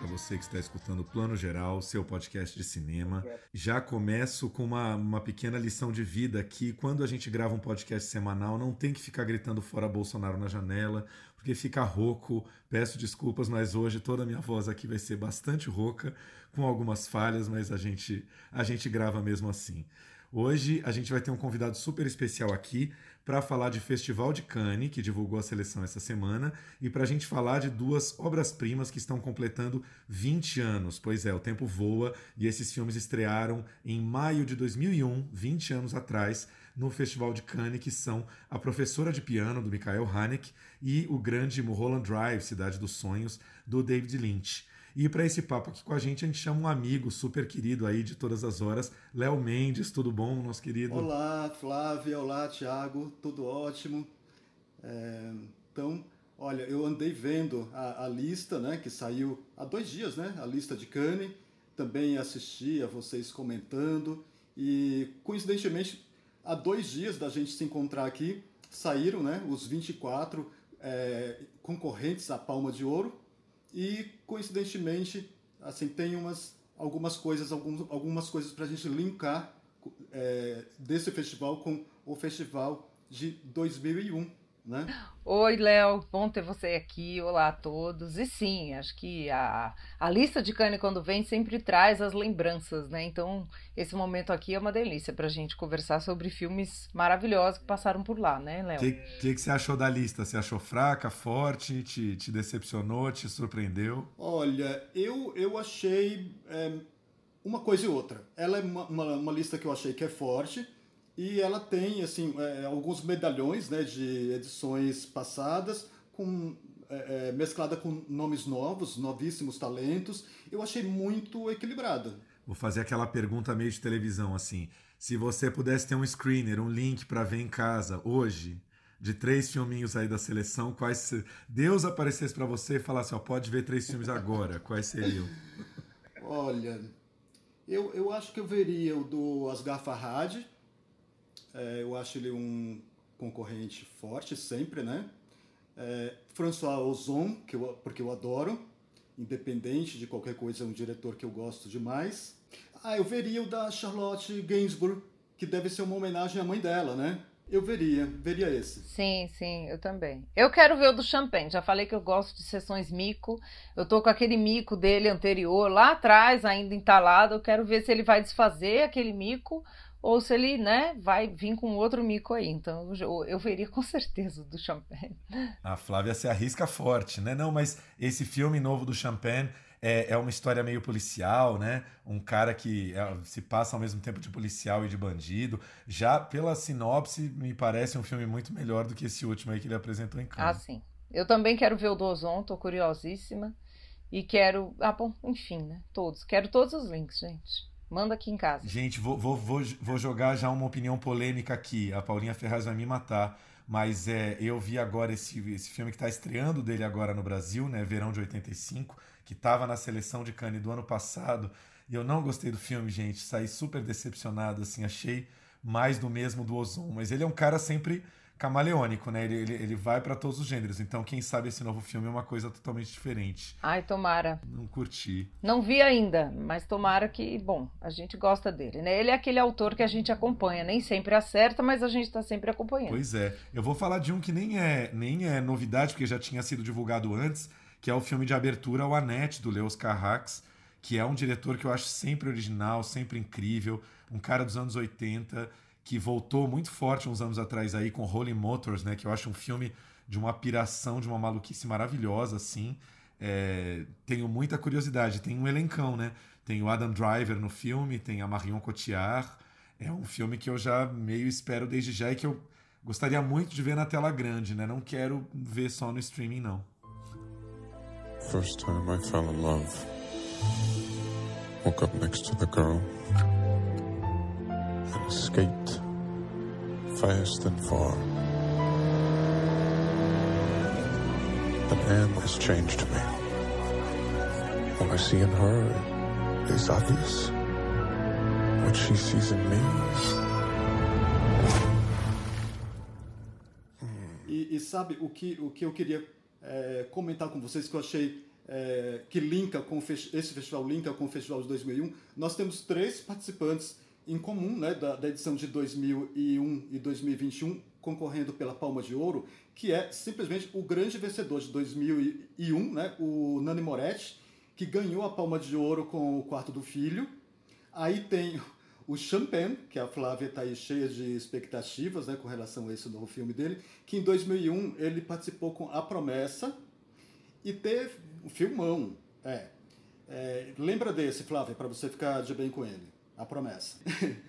Para você que está escutando o Plano Geral, seu podcast de cinema. Já começo com uma, uma pequena lição de vida que quando a gente grava um podcast semanal não tem que ficar gritando fora Bolsonaro na janela, porque fica rouco. Peço desculpas, mas hoje toda a minha voz aqui vai ser bastante rouca, com algumas falhas, mas a gente, a gente grava mesmo assim. Hoje a gente vai ter um convidado super especial aqui para falar de Festival de Cannes, que divulgou a seleção essa semana, e para a gente falar de duas obras-primas que estão completando 20 anos. Pois é, o tempo voa e esses filmes estrearam em maio de 2001, 20 anos atrás, no Festival de Cannes, que são A Professora de Piano, do Michael Haneke, e o grande Mulholland Drive, Cidade dos Sonhos, do David Lynch. E para esse papo aqui com a gente, a gente chama um amigo super querido aí de todas as horas, Léo Mendes. Tudo bom, nosso querido? Olá, Flávia. Olá, Thiago. Tudo ótimo. É, então, olha, eu andei vendo a, a, lista, né, que saiu há dois dias, né, a lista de Cannes. Também assisti a vocês comentando e, coincidentemente, há dois dias da gente se encontrar aqui, saíram, né, os 24 é, concorrentes à Palma de Ouro e coincidentemente, assim, tem umas, algumas coisas, alguns, algumas coisas para a gente linkar é, desse festival com o festival de 2001, né? Oi, Léo, bom ter você aqui. Olá a todos. E sim, acho que a, a lista de Cane quando vem sempre traz as lembranças, né? Então, esse momento aqui é uma delícia para a gente conversar sobre filmes maravilhosos que passaram por lá, né, Léo? O que, que, que, você achou da lista? Você achou fraca, forte? Te, te decepcionou? Te surpreendeu? Olha, eu, eu achei é, uma coisa e outra. Ela é uma, uma, uma lista que eu achei que é forte e ela tem assim é, alguns medalhões né, de edições passadas com é, é, mesclada com nomes novos, novíssimos talentos. Eu achei muito equilibrada. Vou fazer aquela pergunta meio de televisão assim. Se você pudesse ter um screener, um link para ver em casa hoje, de três filminhos aí da seleção, quais Deus aparecesse para você e falasse, ó, pode ver três filmes agora, quais seriam? Olha, eu, eu acho que eu veria o do Asghar Farhad, é, eu acho ele um concorrente forte sempre, né? É, François Ozon, que eu, porque eu adoro, independente de qualquer coisa, é um diretor que eu gosto demais. Ah, eu veria o da Charlotte Gainsbourg, que deve ser uma homenagem à mãe dela, né? Eu veria, veria esse. Sim, sim, eu também. Eu quero ver o do Champagne. Já falei que eu gosto de sessões mico. Eu tô com aquele mico dele anterior lá atrás, ainda entalado. Eu quero ver se ele vai desfazer aquele mico ou se ele, né, vai vir com outro mico aí. Então eu, eu veria com certeza do Champagne. A Flávia se arrisca forte, né? Não, mas esse filme novo do Champagne é, é uma história meio policial, né? Um cara que é, se passa ao mesmo tempo de policial e de bandido. Já pela sinopse, me parece um filme muito melhor do que esse último aí que ele apresentou em Cannes. Ah, sim. Eu também quero ver o do Ozon, tô curiosíssima. E quero. Ah, bom, enfim, né? Todos. Quero todos os links, gente. Manda aqui em casa. Gente, vou, vou, vou, vou jogar já uma opinião polêmica aqui. A Paulinha Ferraz vai me matar. Mas é, eu vi agora esse, esse filme que está estreando dele agora no Brasil, né? Verão de 85, que estava na seleção de Cannes do ano passado. E eu não gostei do filme, gente. Saí super decepcionado, assim. Achei mais do mesmo do Ozon. Mas ele é um cara sempre camaleônico, né? Ele, ele, ele vai para todos os gêneros. Então, quem sabe esse novo filme é uma coisa totalmente diferente. Ai, tomara. Não curti. Não vi ainda, mas tomara que, bom, a gente gosta dele, né? Ele é aquele autor que a gente acompanha, nem sempre acerta, mas a gente está sempre acompanhando. Pois é. Eu vou falar de um que nem é, nem é novidade, porque já tinha sido divulgado antes, que é o filme de abertura O Anete, do Leos Carrax, que é um diretor que eu acho sempre original, sempre incrível, um cara dos anos 80 que voltou muito forte uns anos atrás aí com Holy Motors, né? Que eu acho um filme de uma piração, de uma maluquice maravilhosa, assim. É, tenho muita curiosidade. Tem um elencão, né? Tem o Adam Driver no filme, tem a Marion Cotillard. É um filme que eu já meio espero desde já e que eu gostaria muito de ver na tela grande, né? Não quero ver só no streaming, não. First time I fell in love. Woke up next to the girl. Escaped fast and far. And Anne has changed me. What I see in her is obvious. What she sees in me. E, e sabe o que, o que eu queria é, comentar com vocês que eu achei é, que linka com esse festival linka com o festival de 2001? Nós temos três participantes em comum, né, da, da edição de 2001 e 2021 concorrendo pela Palma de Ouro, que é simplesmente o grande vencedor de 2001, né, o Nani Moretti, que ganhou a Palma de Ouro com o Quarto do Filho. Aí tem o Champagne, que a Flávia está aí cheia de expectativas né, com relação a esse novo filme dele, que em 2001 ele participou com A Promessa e teve um filmão. É, é, lembra desse, Flávia, para você ficar de bem com ele. A Promessa.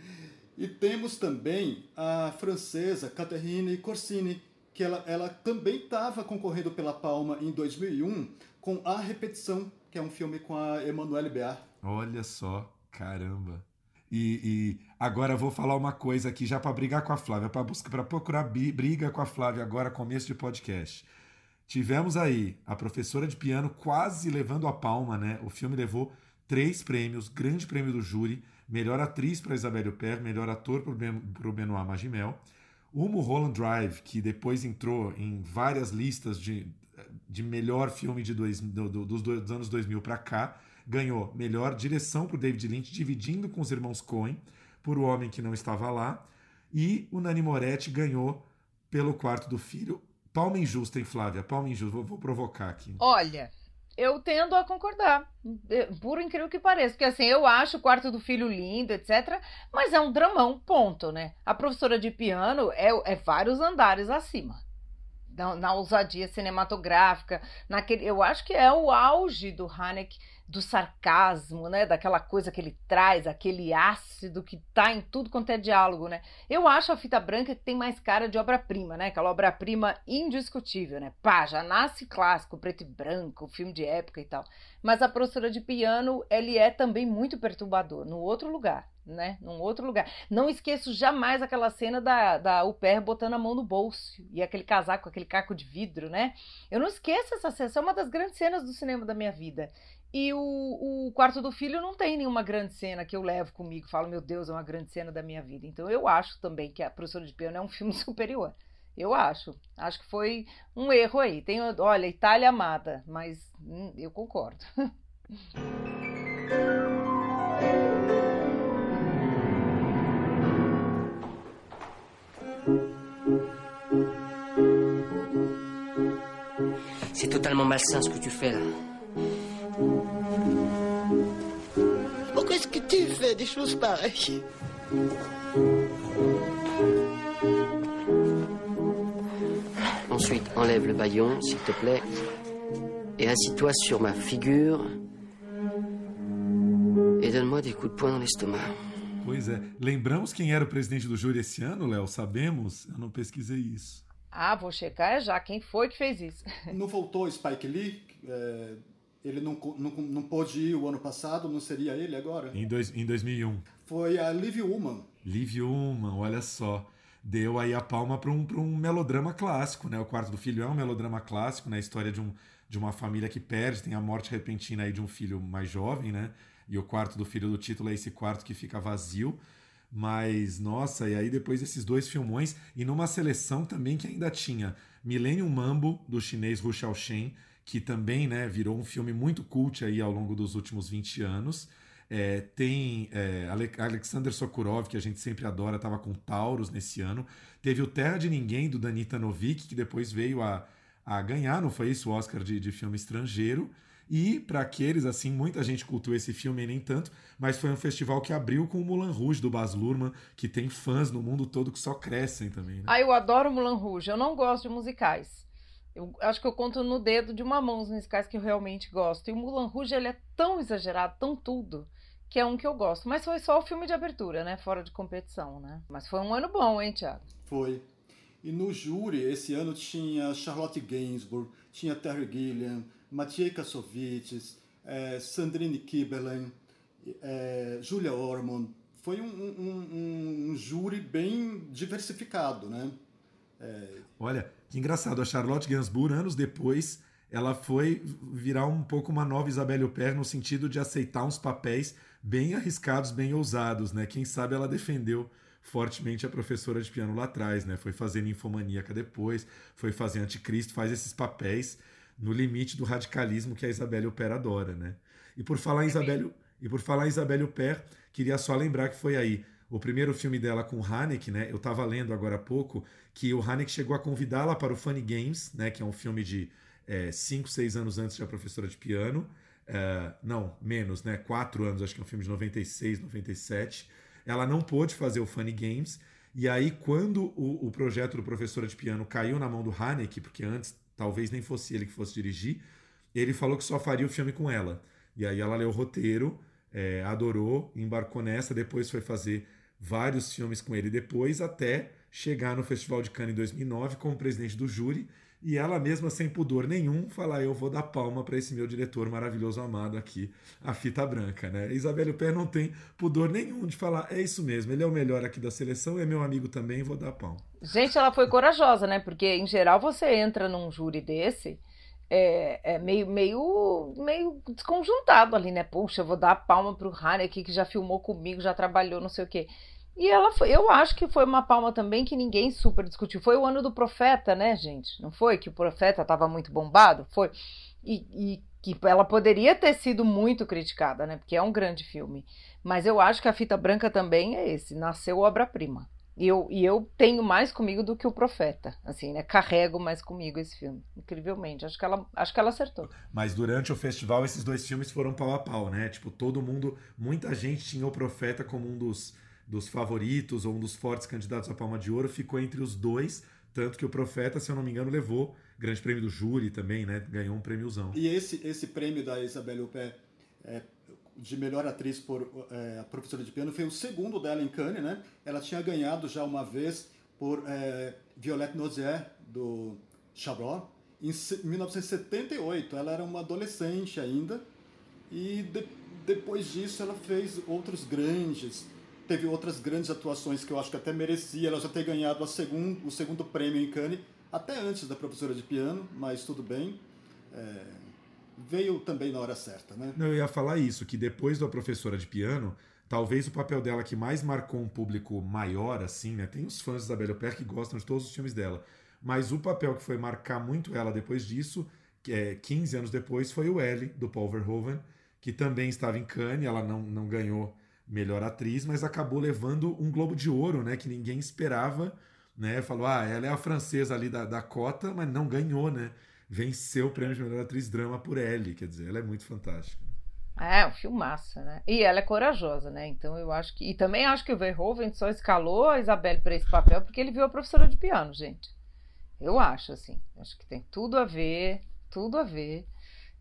e temos também a francesa Catherine Corsini, que ela, ela também estava concorrendo pela Palma em 2001 com A Repetição, que é um filme com a Emmanuelle Béat. Olha só, caramba. E, e, agora vou falar uma coisa aqui já para brigar com a Flávia, para procurar briga com a Flávia agora, começo de podcast. Tivemos aí a professora de piano quase levando a palma, né? O filme levou três prêmios, grande prêmio do júri, melhor atriz para Isabelle Huppert, melhor ator para o Benoit Magimel. O Mulholland Drive, que depois entrou em várias listas de de melhor filme de dois, do, do, dos, dos anos 2000 para cá. Ganhou melhor direção por David Lynch, dividindo com os irmãos Coen, por O Homem que Não Estava Lá. E o Nani Moretti ganhou pelo quarto do filho. Palma injusta, hein, Flávia? Palma injusta. Vou, vou provocar aqui. Olha, eu tendo a concordar, por incrível que pareça, porque assim, eu acho o quarto do filho lindo, etc, mas é um dramão, ponto, né? A professora de piano é, é vários andares acima na, na ousadia cinematográfica, naquele, eu acho que é o auge do Haneke do sarcasmo, né, daquela coisa que ele traz, aquele ácido que tá em tudo quanto é diálogo, né? Eu acho a Fita Branca que tem mais cara de obra-prima, né? Aquela obra-prima indiscutível, né? Pá, já nasce clássico, preto e branco, filme de época e tal. Mas a professora de piano, ele é também muito perturbador, no outro lugar né? Num outro lugar. Não esqueço jamais aquela cena da, da Uper botando a mão no bolso e aquele casaco, aquele caco de vidro, né? Eu não esqueço essa cena, essa é uma das grandes cenas do cinema da minha vida. E o, o quarto do filho não tem nenhuma grande cena que eu levo comigo, falo, meu Deus, é uma grande cena da minha vida. Então eu acho também que a professora de piano é um filme superior. Eu acho. Acho que foi um erro aí. Tem, olha, Itália amada, mas hum, eu concordo. C'est totalement malsain ce que tu fais là. Pourquoi est-ce que tu fais des choses pareilles Ensuite, enlève le baillon, s'il te plaît, et assis-toi sur ma figure et donne-moi des coups de poing dans l'estomac. Pois é. Lembramos quem era o presidente do júri esse ano, Léo? Sabemos? Eu não pesquisei isso. Ah, vou checar já. Quem foi que fez isso? Não voltou Spike Lee? É, ele não, não, não pôde ir o ano passado, não seria ele agora? Em, dois, em 2001. Foi a Liv Ullman. Liv Ullman, olha só. Deu aí a palma para um, um melodrama clássico, né? O Quarto do Filho é um melodrama clássico, né? A história de, um, de uma família que perde, tem a morte repentina aí de um filho mais jovem, né? E o quarto do filho do título é esse quarto que fica vazio. Mas, nossa, e aí depois desses dois filmões, e numa seleção também que ainda tinha Millennium Mambo, do chinês Hu Xiaoshen, que também né, virou um filme muito cult aí ao longo dos últimos 20 anos. É, tem é, Alexander Sokurov, que a gente sempre adora, estava com Taurus nesse ano. Teve o Terra de Ninguém, do Danita Novik, que depois veio a, a ganhar, não foi isso, o Oscar de, de filme estrangeiro. E para aqueles, assim, muita gente cultuou esse filme e nem tanto, mas foi um festival que abriu com o Mulan Rouge do Baz Luhrmann, que tem fãs no mundo todo que só crescem também. Né? Ah, eu adoro Mulan Rouge. Eu não gosto de musicais. Eu acho que eu conto no dedo de uma mão os musicais que eu realmente gosto. E o Mulan Rouge, ele é tão exagerado, tão tudo, que é um que eu gosto. Mas foi só o filme de abertura, né? Fora de competição, né? Mas foi um ano bom, hein, Thiago? Foi. E no júri, esse ano tinha Charlotte Gainsbourg, tinha Terry Gilliam, Maciej Kassovitz, é, Sandrine Kiberlen, é, Julia Ormond. Foi um, um, um, júri bem diversificado, né? É... Olha, que engraçado. A Charlotte Gainsbourg, anos depois, ela foi virar um pouco uma nova Isabelle Huppert no sentido de aceitar uns papéis bem arriscados, bem ousados, né? Quem sabe ela defendeu fortemente a professora de piano lá atrás, né? Foi fazer Ninfomaníaca depois, foi fazer Anticristo, faz esses papéis no limite do radicalismo que a Isabelle Huppert adora, né? E por falar em Isabelle, e por falar em Isabelle Huppert, queria só lembrar que foi aí o primeiro filme dela com o Haneke, né? Eu estava lendo agora há pouco que o Haneke chegou a convidá-la para o Funny Games, né? Que é um filme de 5, é, 6 anos antes de A Professora de Piano. É, não, menos, né? 4 anos, acho que é um filme de 96, 97. Ela não pôde fazer o Funny Games. E aí, quando o, o projeto do Professora de Piano caiu na mão do Haneke, porque antes talvez nem fosse ele que fosse dirigir, ele falou que só faria o filme com ela. E aí ela leu o roteiro, é, adorou, embarcou nessa, depois foi fazer vários filmes com ele depois, até chegar no Festival de Cannes em 2009 como presidente do júri e ela mesma, sem pudor nenhum, falar: Eu vou dar palma para esse meu diretor maravilhoso amado aqui, a fita branca. Né? Isabelle Pé não tem pudor nenhum de falar: É isso mesmo, ele é o melhor aqui da seleção, é meu amigo também, vou dar palma. Gente, ela foi corajosa, né? Porque, em geral, você entra num júri desse. É, é, meio, meio, meio desconjuntado ali, né? Puxa, eu vou dar a palma pro Haneke, que já filmou comigo, já trabalhou, não sei o quê. E ela foi, eu acho que foi uma palma também que ninguém super discutiu. Foi o ano do profeta, né, gente? Não foi? Que o profeta estava muito bombado? Foi. E, e, que ela poderia ter sido muito criticada, né? Porque é um grande filme. Mas eu acho que a fita branca também é esse, nasceu obra-prima. E eu, e eu tenho mais comigo do que o Profeta, assim, né? Carrego mais comigo esse filme, incrivelmente. Acho que ela, acho que ela acertou. Mas durante o festival esses dois filmes foram pau a pau, né? Tipo, todo mundo, muita gente tinha o Profeta como um dos dos favoritos ou um dos fortes candidatos à Palma de Ouro, ficou entre os dois, tanto que o Profeta, se eu não me engano, levou grande prêmio do júri também, né? Ganhou um prêmiozão. E esse, esse prêmio da Isabelle Huppert é, de melhor atriz por é, professora de piano foi o segundo dela em Cannes, né? Ela tinha ganhado já uma vez por é, Violette Nozier, do Chabrol, em 1978. Ela era uma adolescente ainda e de, depois disso ela fez outros grandes teve outras grandes atuações que eu acho que até merecia ela já ter ganhado o segundo prêmio em Cannes, até antes da professora de piano, mas tudo bem. É, veio também na hora certa, né? Não, eu ia falar isso, que depois da professora de piano, talvez o papel dela que mais marcou um público maior, assim, né? Tem os fãs da Belle Père que gostam de todos os filmes dela, mas o papel que foi marcar muito ela depois disso, é 15 anos depois, foi o L, do Paul Verhoeven, que também estava em Cannes, ela não, não ganhou melhor atriz, mas acabou levando um Globo de Ouro, né? Que ninguém esperava, né? Falou, ah, ela é a francesa ali da, da cota, mas não ganhou, né? Venceu o prêmio de melhor atriz drama por Ellie, quer dizer, ela é muito fantástica. É, um filmaço, né? E ela é corajosa, né? Então eu acho que. E também acho que o Verhoeven só escalou a Isabelle para esse papel porque ele viu a professora de piano, gente. Eu acho, assim. Acho que tem tudo a ver, tudo a ver.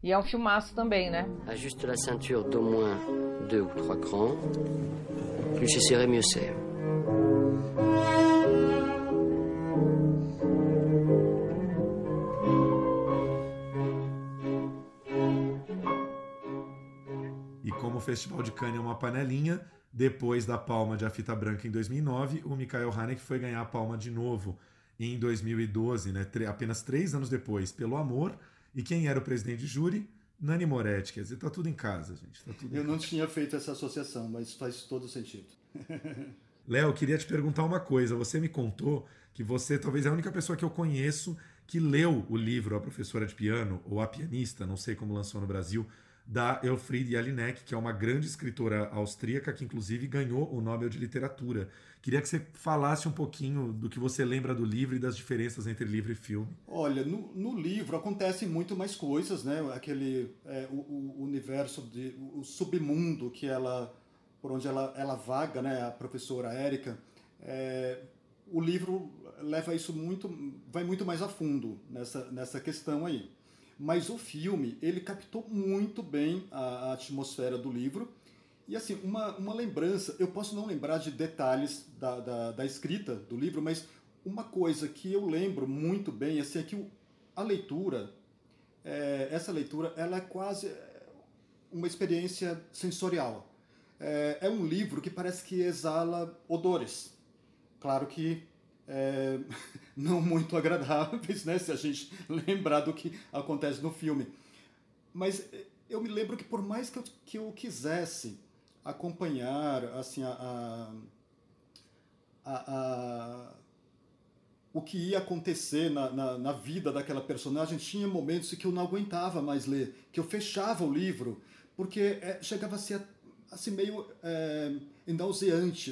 E é um filmaço também, né? Ajuste la ceinture d'au moins deux ou trois crans. Plus c'est serré, mieux c'est. O Festival de Cannes é uma panelinha, depois da palma de A Fita Branca em 2009, o Michael Haneke foi ganhar a palma de novo em 2012, né? apenas três anos depois, pelo Amor, e quem era o presidente de júri? Nani Moretti. Quer dizer, tá tudo em casa, gente. Tá Eu não tinha feito essa associação, mas faz todo sentido. Léo, queria te perguntar uma coisa. Você me contou que você talvez é a única pessoa que eu conheço que leu o livro A Professora de Piano, ou A Pianista, não sei como lançou no Brasil, da Elfriede Jelinek, que é uma grande escritora austríaca que inclusive ganhou o Nobel de Literatura. Queria que você falasse um pouquinho do que você lembra do livro e das diferenças entre livro e filme. Olha, no, no livro acontecem muito mais coisas, né? Aquele é, o, o, universo de o submundo que ela por onde ela, ela vaga, né? A professora Érica. É, o livro leva isso muito, vai muito mais a fundo nessa nessa questão aí. Mas o filme ele captou muito bem a, a atmosfera do livro e assim, uma, uma lembrança, eu posso não lembrar de detalhes da, da, da escrita do livro, mas uma coisa que eu lembro muito bem assim, é que a leitura, é, essa leitura, ela é quase uma experiência sensorial. É, é, um livro que parece que exala odores. Claro que é, não muito agradáveis, né, se a gente lembrar do que acontece no filme. Mas eu me lembro que por mais que eu, que eu quisesse acompanhar assim a, a, a, o que ia acontecer na, na, na, vida daquela personagem, tinha momentos que eu não aguentava mais ler, que eu fechava o livro, porque é, chegava a ser assim, meio é,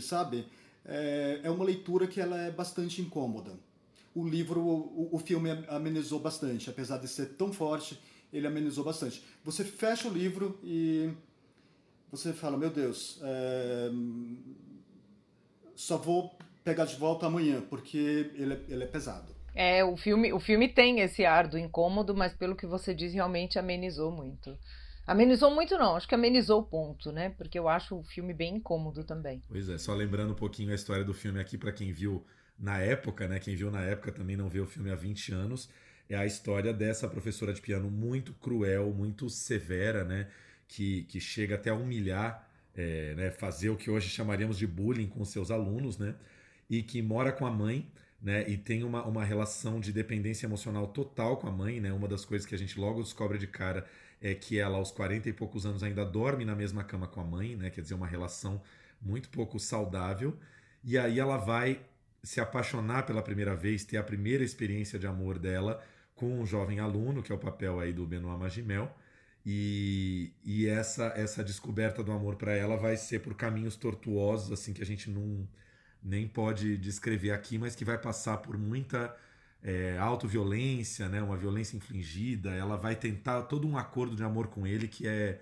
sabe? É, é uma leitura que ela é bastante incômoda. O livro, o, o filme amenizou bastante, apesar de ser tão forte, ele amenizou bastante. Você fecha o livro e você fala, meu Deus, é, só vou pegar de volta amanhã, porque ele é, ele é pesado. É, o filme, o filme tem esse ar do incômodo, mas pelo que você diz, realmente amenizou muito. Amenizou muito não, acho que amenizou o ponto, né? Porque eu acho o filme bem incômodo também. Pois é, só lembrando um pouquinho a história do filme aqui para quem viu na época, né? Quem viu na época também não vê o filme há 20 anos. É a história dessa professora de piano muito cruel, muito severa, né? Que, que chega até a humilhar, é, né? fazer o que hoje chamaríamos de bullying com seus alunos, né? E que mora com a mãe, né? E tem uma, uma relação de dependência emocional total com a mãe, né? Uma das coisas que a gente logo descobre de cara é que ela, aos 40 e poucos anos, ainda dorme na mesma cama com a mãe, né? Quer dizer, uma relação muito pouco saudável. E aí ela vai se apaixonar pela primeira vez, ter a primeira experiência de amor dela com um jovem aluno, que é o papel aí do Benoit Magimel. E, e essa essa descoberta do amor para ela vai ser por caminhos tortuosos, assim, que a gente não nem pode descrever aqui, mas que vai passar por muita é, autoviolência, né, uma violência infligida, ela vai tentar todo um acordo de amor com ele que é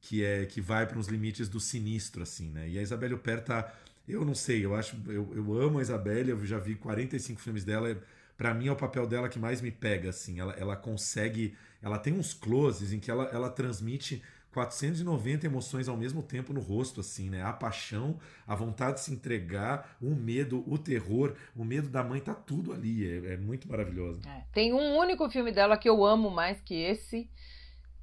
que é que vai para os limites do sinistro assim, né? E a Isabelle Huppert tá, eu não sei, eu acho eu, eu amo a Isabelle, eu já vi 45 filmes dela, para mim é o papel dela que mais me pega assim. Ela, ela consegue, ela tem uns closes em que ela, ela transmite 490 emoções ao mesmo tempo no rosto, assim, né? A paixão, a vontade de se entregar, o medo, o terror, o medo da mãe, tá tudo ali. É, é muito maravilhoso. É. Tem um único filme dela que eu amo mais que esse,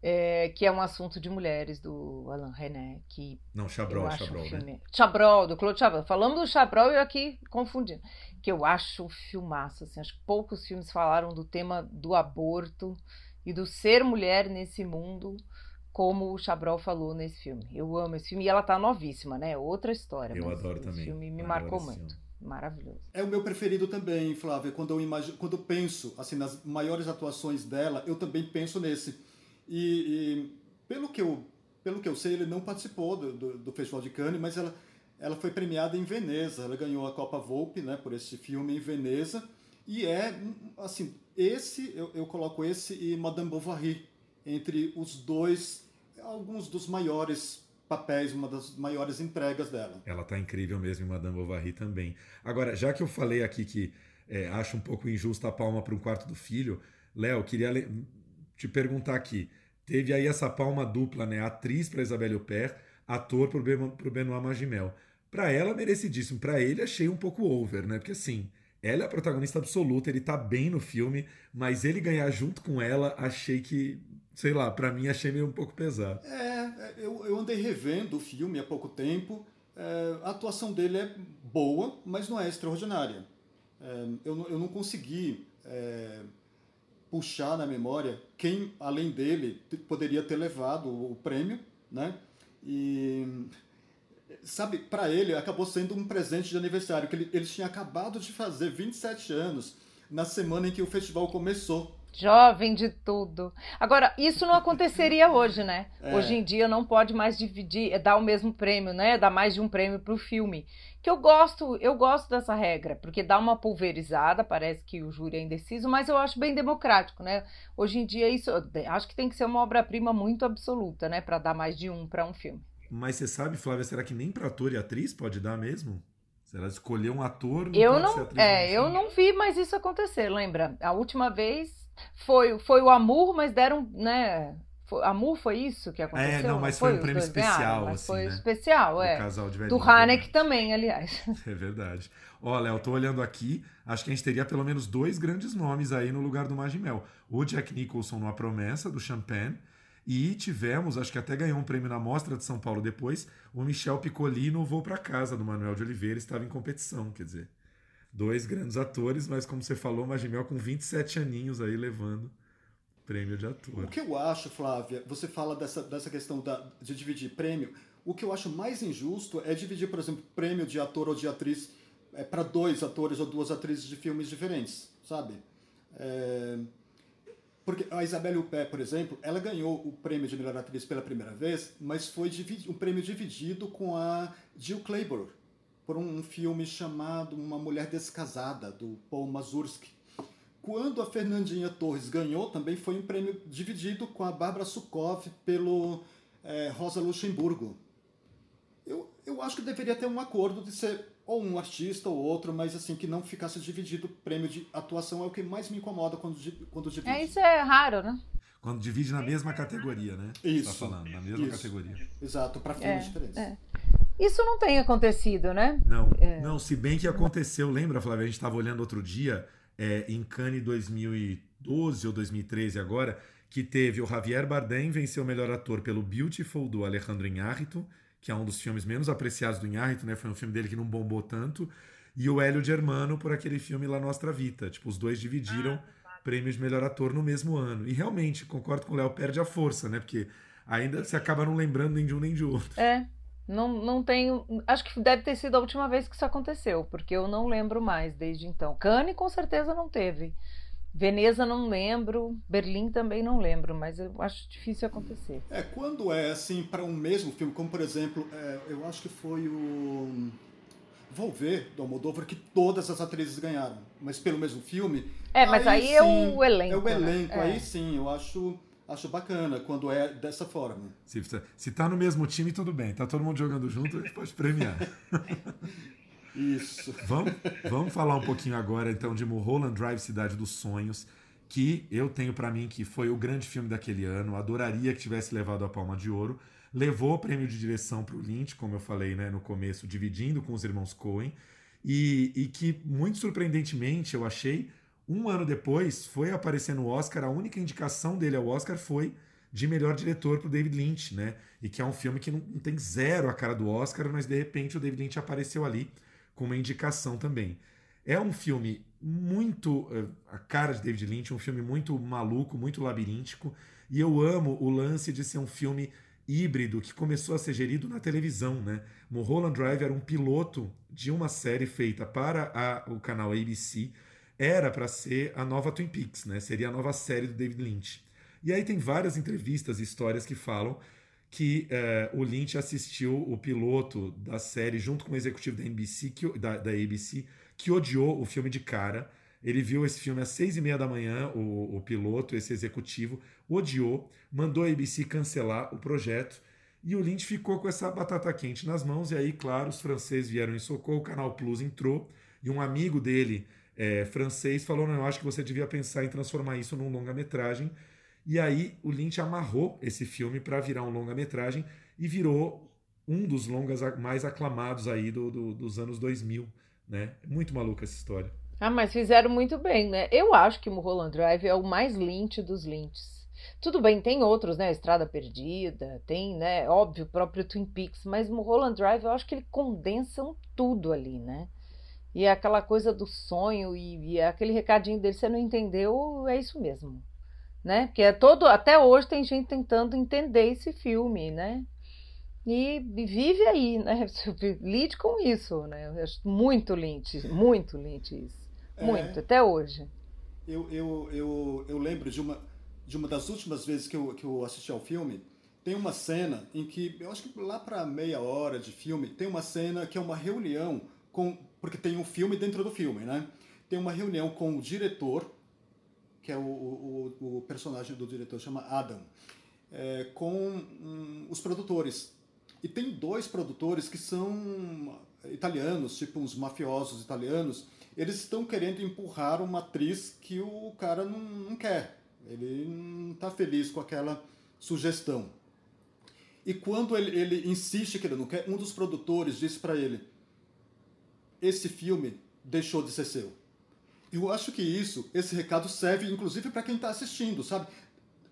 é, que é um assunto de mulheres do Alain René, que não Chabrol, Chabrol, um filme... né? Chabrol, do Claude Chabrol. Falamos do Chabrol e eu aqui confundindo, que eu acho um filmaço, assim, acho que poucos filmes falaram do tema do aborto e do ser mulher nesse mundo como o Chabrol falou nesse filme. Eu amo esse filme e ela tá novíssima, né? Outra história. Eu adoro também. Esse filme me adoro marcou muito. Maravilhoso. É o meu preferido também, Flávia. Quando eu imagino, quando eu penso assim nas maiores atuações dela, eu também penso nesse. E, e pelo que eu pelo que eu sei, ele não participou do, do, do, Festival de Cannes, mas ela ela foi premiada em Veneza. Ela ganhou a Copa Volpe, né, por esse filme em Veneza. E é assim, esse eu, eu coloco esse e Madame Bovary entre os dois, alguns dos maiores papéis, uma das maiores entregas dela. Ela tá incrível mesmo em Madame Bovary também. Agora, já que eu falei aqui que é, acho um pouco injusta a palma para um quarto do filho, Léo, queria te perguntar aqui. Teve aí essa palma dupla, né? Atriz para Isabelle Huppert, ator para o Benoit Magimel. Para ela, merecidíssimo. Para ele, achei um pouco over, né? Porque assim, ela é a protagonista absoluta, ele tá bem no filme, mas ele ganhar junto com ela, achei que sei lá, para mim achei meio um pouco pesado. É, eu, eu andei revendo o filme há pouco tempo. É, a atuação dele é boa, mas não é extraordinária. É, eu, eu não consegui é, puxar na memória quem, além dele, poderia ter levado o prêmio, né? E sabe, para ele acabou sendo um presente de aniversário, que ele, ele tinha acabado de fazer 27 anos na semana em que o festival começou. Jovem de tudo. Agora, isso não aconteceria hoje, né? É. Hoje em dia não pode mais dividir, é dar o mesmo prêmio, né? Dar mais de um prêmio para o filme. Que eu gosto, eu gosto dessa regra, porque dá uma pulverizada, parece que o júri é indeciso, mas eu acho bem democrático, né? Hoje em dia isso, acho que tem que ser uma obra-prima muito absoluta, né, para dar mais de um para um filme. Mas você sabe, Flávia, será que nem para ator e atriz pode dar mesmo? Se ela escolher um ator, não eu não, é, eu não vi mais isso acontecer. Lembra? A última vez foi, foi o Amor, mas deram, né? Foi, Amor foi isso que aconteceu? É, não, mas foi, foi um prêmio especial, ganharam, assim, Foi né? especial, é. Do casal de Do Hanek também, aliás. É verdade. Olha, eu tô olhando aqui, acho que a gente teria pelo menos dois grandes nomes aí no lugar do Magimel. O Jack Nicholson no A Promessa, do Champagne, e tivemos, acho que até ganhou um prêmio na Mostra de São Paulo depois, o Michel Piccoli no Vou para Casa, do Manuel de Oliveira, estava em competição, quer dizer. Dois grandes atores, mas como você falou, Magimel com 27 aninhos aí levando prêmio de ator. O que eu acho, Flávia, você fala dessa, dessa questão da, de dividir prêmio. O que eu acho mais injusto é dividir, por exemplo, prêmio de ator ou de atriz é, para dois atores ou duas atrizes de filmes diferentes, sabe? É, porque a Isabelle Huppert, por exemplo, ela ganhou o prêmio de melhor atriz pela primeira vez, mas foi um prêmio dividido com a Jill Clayburgh, por um filme chamado Uma Mulher Descasada, do Paul Mazursky. Quando a Fernandinha Torres ganhou, também foi um prêmio dividido com a Bárbara Sukov pelo é, Rosa Luxemburgo. Eu, eu acho que deveria ter um acordo de ser ou um artista ou outro, mas assim, que não ficasse dividido. O prêmio de atuação é o que mais me incomoda quando, quando divide. É, isso é raro, né? Quando divide na mesma categoria, né? Isso. Tá falando, na mesma isso. categoria. Exato, para filmes é, diferentes. É. Isso não tem acontecido, né? Não, é. não, se bem que aconteceu, lembra, Flávia? A gente estava olhando outro dia, é, em Cannes 2012 ou 2013 agora, que teve o Javier Bardem venceu o melhor ator pelo Beautiful, do Alejandro Iñárritu, que é um dos filmes menos apreciados do Inharito, né? Foi um filme dele que não bombou tanto. E o Hélio Germano por aquele filme La Nostra Vita. Tipo, os dois dividiram ah, prêmios de melhor ator no mesmo ano. E realmente, concordo com o Léo, perde a força, né? Porque ainda se acaba não lembrando nem de um nem de outro. É. Não, não tenho. Acho que deve ter sido a última vez que isso aconteceu, porque eu não lembro mais desde então. Cannes com certeza não teve. Veneza não lembro, Berlim também não lembro, mas eu acho difícil acontecer. É, quando é assim para um mesmo filme, como por exemplo, é, eu acho que foi o Volver do Almodóvar que todas as atrizes ganharam, mas pelo mesmo filme. É, mas aí, aí é o elenco. É o né? elenco, né? aí sim, eu acho acho bacana quando é dessa forma. Se, se tá no mesmo time, tudo bem. Tá todo mundo jogando junto, a gente pode premiar. Isso. Vamos, vamos falar um pouquinho agora então de Mulholland Drive, Cidade dos Sonhos, que eu tenho para mim que foi o grande filme daquele ano. Adoraria que tivesse levado a Palma de Ouro. Levou o prêmio de direção para o Lynch, como eu falei né, no começo, dividindo com os irmãos Coen. E, e que, muito surpreendentemente, eu achei, um ano depois, foi aparecer no Oscar. A única indicação dele ao Oscar foi de melhor diretor para o David Lynch, né? E que é um filme que não, não tem zero a cara do Oscar, mas de repente o David Lynch apareceu ali com uma indicação também. É um filme muito uh, a cara de David Lynch, um filme muito maluco, muito labiríntico, e eu amo o lance de ser um filme híbrido que começou a ser gerido na televisão, né? Mulholland Drive era um piloto de uma série feita para a, o canal ABC, era para ser a nova Twin Peaks, né? Seria a nova série do David Lynch. E aí tem várias entrevistas e histórias que falam que é, o Lynch assistiu o piloto da série junto com o executivo da NBC, que, da, da ABC, que odiou o filme de cara. Ele viu esse filme às seis e meia da manhã, o, o piloto, esse executivo, odiou, mandou a ABC cancelar o projeto e o Lynch ficou com essa batata quente nas mãos. E aí, claro, os franceses vieram em socorro, o Canal Plus entrou e um amigo dele, é, francês, falou: Não, eu acho que você devia pensar em transformar isso num longa-metragem. E aí o Lynch amarrou esse filme para virar um longa-metragem e virou um dos longas mais aclamados aí do, do, dos anos 2000, né? Muito maluca essa história. Ah, mas fizeram muito bem, né? Eu acho que o Mulholland Drive é o mais Lynch dos Lynchs. Tudo bem, tem outros, né? Estrada Perdida, tem, né? Óbvio, o próprio Twin Peaks, mas Mulholland Drive eu acho que ele condensam tudo ali, né? E é aquela coisa do sonho e, e aquele recadinho dele, você não entendeu, é isso mesmo né? Porque é todo, até hoje tem gente tentando entender esse filme, né? E, vive aí, né? Lide com isso, né? Muito Lynch, muito Lynch isso. É, muito, até hoje. Eu, eu, eu, eu lembro de uma, de uma das últimas vezes que eu, que eu assisti ao filme, tem uma cena em que, eu acho que lá para meia hora de filme, tem uma cena que é uma reunião com. Porque tem um filme dentro do filme, né? Tem uma reunião com o diretor, que é o, o, o personagem do diretor, chama Adam, é, com um, os produtores. E tem dois produtores que são italianos, tipo uns mafiosos italianos. Eles estão querendo empurrar uma atriz que o cara não, não quer. Ele não está feliz com aquela sugestão. E quando ele, ele insiste que ele não quer, um dos produtores disse para ele: Esse filme deixou de ser seu. Eu acho que isso, esse recado serve inclusive para quem está assistindo, sabe?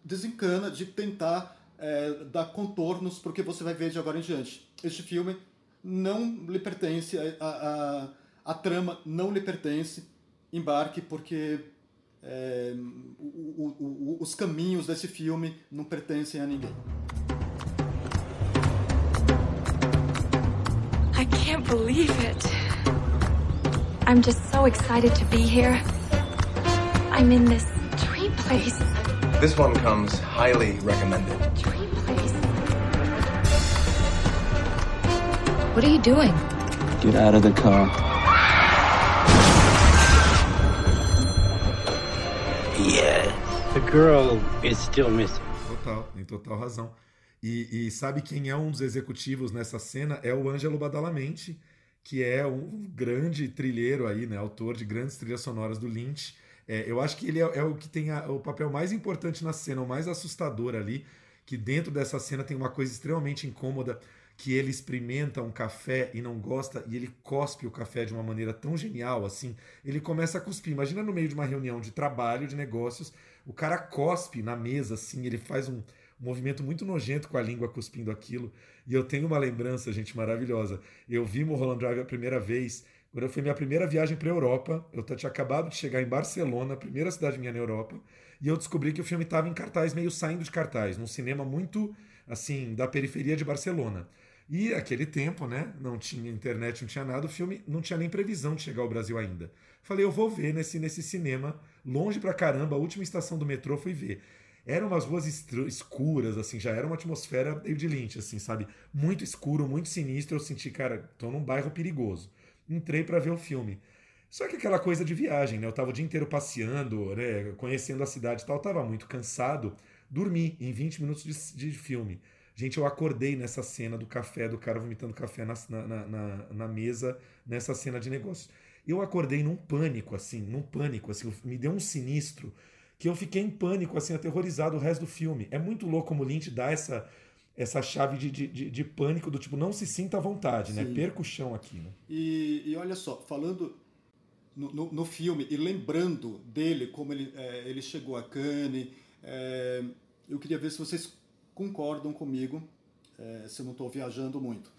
Desencana de tentar é, dar contornos para o que você vai ver de agora em diante. Este filme não lhe pertence a, a, a trama não lhe pertence, embarque porque é, o, o, o, os caminhos desse filme não pertencem a ninguém. I can't believe it. I'm just so excited to be here. I'm in this dream place. This one comes highly recommended. Dream place. What are you doing? Get out of the car. Yeah. The girl is still missing. Total, tem total razão. E, e, sabe quem é um dos executivos nessa cena? É o Ângelo Badalamenti, que é um grande trilheiro aí, né? Autor de grandes trilhas sonoras do Lynch. É, eu acho que ele é, é o que tem a, o papel mais importante na cena, o mais assustador ali, que dentro dessa cena tem uma coisa extremamente incômoda, que ele experimenta um café e não gosta, e ele cospe o café de uma maneira tão genial assim. Ele começa a cuspir. Imagina no meio de uma reunião de trabalho, de negócios, o cara cospe na mesa assim, ele faz um um movimento muito nojento com a língua cuspindo aquilo. E eu tenho uma lembrança, gente, maravilhosa. Eu vi Mulholland Drive a primeira vez, quando foi minha primeira viagem para a Europa. Eu tinha acabado de chegar em Barcelona, primeira cidade minha na Europa, e eu descobri que o filme estava em cartaz, meio saindo de cartaz, num cinema muito, assim, da periferia de Barcelona. E aquele tempo, né? Não tinha internet, não tinha nada, o filme não tinha nem previsão de chegar ao Brasil ainda. Falei, eu vou ver nesse, nesse cinema, longe pra caramba, a última estação do metrô fui ver. Eram umas ruas escuras, assim, já era uma atmosfera de Lynch, assim, sabe? Muito escuro, muito sinistro. Eu senti, cara, tô num bairro perigoso. Entrei para ver o filme. Só que aquela coisa de viagem, né? Eu tava o dia inteiro passeando, né? Conhecendo a cidade e tal, eu tava muito cansado. Dormi em 20 minutos de, de filme. Gente, eu acordei nessa cena do café, do cara vomitando café na, na, na, na mesa, nessa cena de negócio. Eu acordei num pânico, assim, num pânico, assim, me deu um sinistro que eu fiquei em pânico, assim, aterrorizado o resto do filme. É muito louco como o Lynch dá essa, essa chave de, de, de, pânico do tipo, não se sinta à vontade, né? Sim. né? Perca o chão aqui, né? E, e olha só, falando no, no, no, filme e lembrando dele, como ele, é, ele chegou a Cannes, é, eu queria ver se vocês concordam comigo, é, se eu não estou viajando muito.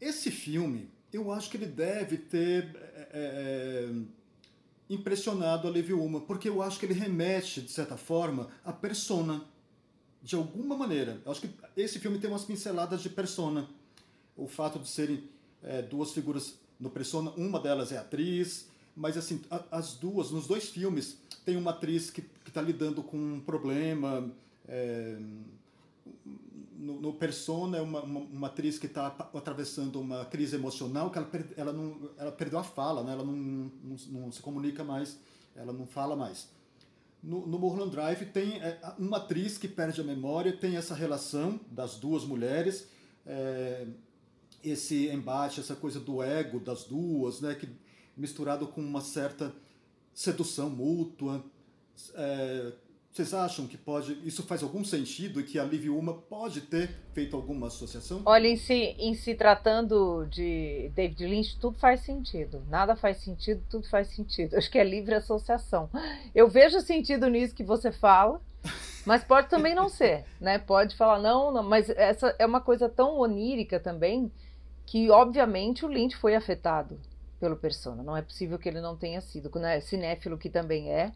Esse filme, eu acho que ele deve ter é, é, impressionado a Levi Uma, porque eu acho que ele remete, de certa forma, à persona. De alguma maneira. Eu acho que esse filme tem umas pinceladas de persona. O fato de serem é, duas figuras no persona, uma delas é atriz, mas assim, a, as duas, nos dois filmes, tem uma atriz que está lidando com um problema. É, no, no, Persona é uma, uma, uma atriz que está atravessando uma crise emocional que ela, ela, não, ela perdeu a fala, né? ela não, não, não se comunica mais, ela não fala mais. No, no Mulholland Drive tem é, uma atriz que perde a memória, tem essa relação das duas mulheres, é, esse embate, essa coisa do ego das duas, né, que misturado com uma certa sedução mútua, é, vocês acham que pode, isso faz algum sentido e que a Liv Uma pode ter feito alguma associação? Olha, em se, em se tratando de David Lynch, tudo faz sentido. Nada faz sentido, tudo faz sentido. Acho que é livre associação. Eu vejo sentido nisso que você fala, mas pode também não ser, né? Pode falar, não, não, mas essa é uma coisa tão onírica também que, obviamente, o Lynch foi afetado pelo Persona. Não é possível que ele não tenha sido. Né? Cinéfilo que também é,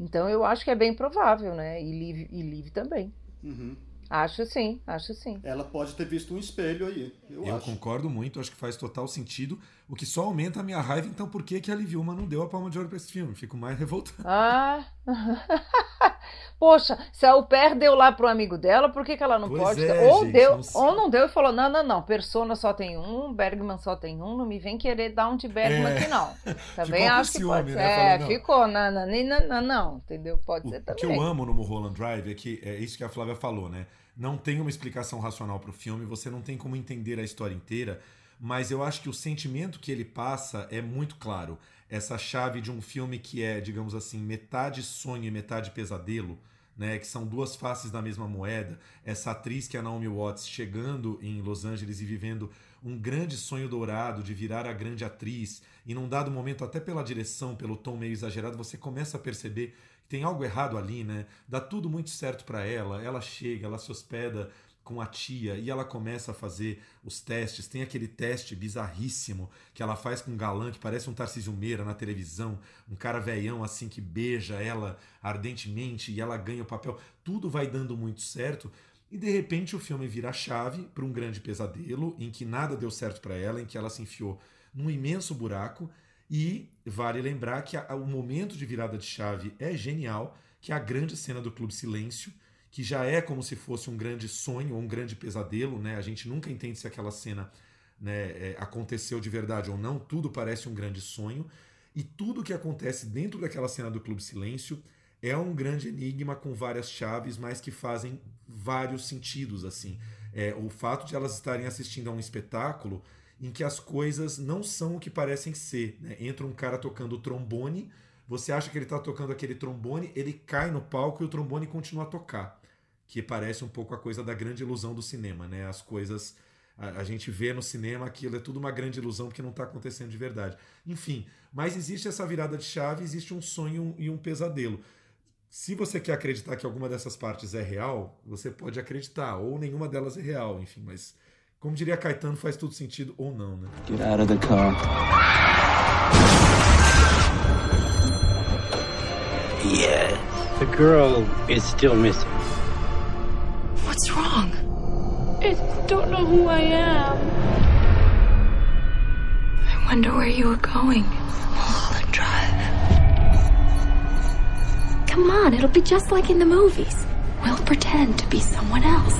então eu acho que é bem provável, né? E Liv, e Liv também. Uhum. Acho sim, acho sim. Ela pode ter visto um espelho aí. Eu, eu concordo muito, acho que faz total sentido. O que só aumenta a minha raiva, então por que, que a Liv Uma não deu a palma de ouro pra esse filme? Fico mais revoltado. Ah! Poxa, se a Uper deu lá pro amigo dela, por que, que ela não pois pode? É, ou gente, deu, não ou não deu e falou: não, não, não, Persona só tem um, Bergman só tem um, não me vem querer dar um de Bergman é. aqui, não. Também acho que ciúme, pode ser. Né? É, Falou, ficou, não, não, não, não, não, entendeu? Pode o, ser também. O que eu amo no Mulholland Drive é que é isso que a Flávia falou, né? Não tem uma explicação racional pro filme, você não tem como entender a história inteira, mas eu acho que o sentimento que ele passa é muito claro. Essa chave de um filme que é, digamos assim, metade sonho e metade pesadelo né, que são duas faces da mesma moeda. Essa atriz que é a Naomi Watts chegando em Los Angeles e vivendo um grande sonho dourado de virar a grande atriz, e num dado momento, até pela direção, pelo tom meio exagerado, você começa a perceber que tem algo errado ali, né? Dá tudo muito certo para ela, ela chega, ela se hospeda com a tia e ela começa a fazer os testes. Tem aquele teste bizarríssimo que ela faz com um galã que parece um Tarcísio Meira na televisão, um cara velhão assim que beija ela ardentemente e ela ganha o papel. Tudo vai dando muito certo. E de repente o filme vira chave para um grande pesadelo em que nada deu certo para ela, em que ela se enfiou num imenso buraco. E vale lembrar que a, o momento de virada de chave é genial, que é a grande cena do Clube Silêncio, que já é como se fosse um grande sonho ou um grande pesadelo, né? A gente nunca entende se aquela cena né, é, aconteceu de verdade ou não, tudo parece um grande sonho. E tudo que acontece dentro daquela cena do Clube Silêncio é um grande enigma com várias chaves, mas que fazem vários sentidos. assim. É, o fato de elas estarem assistindo a um espetáculo em que as coisas não são o que parecem ser. Né? Entra um cara tocando trombone, você acha que ele está tocando aquele trombone, ele cai no palco e o trombone continua a tocar. Que parece um pouco a coisa da grande ilusão do cinema, né? As coisas. A, a gente vê no cinema aquilo, é tudo uma grande ilusão porque não está acontecendo de verdade. Enfim, mas existe essa virada de chave, existe um sonho e um pesadelo. Se você quer acreditar que alguma dessas partes é real, você pode acreditar, ou nenhuma delas é real, enfim, mas como diria Caetano, faz tudo sentido ou não, né? Get out of the car. Yeah. The girl is still missing. What's wrong? I don't know who I am. I wonder where you were going. Mulholland Drive. Come on, it'll be just like in the movies. We'll pretend to be someone else.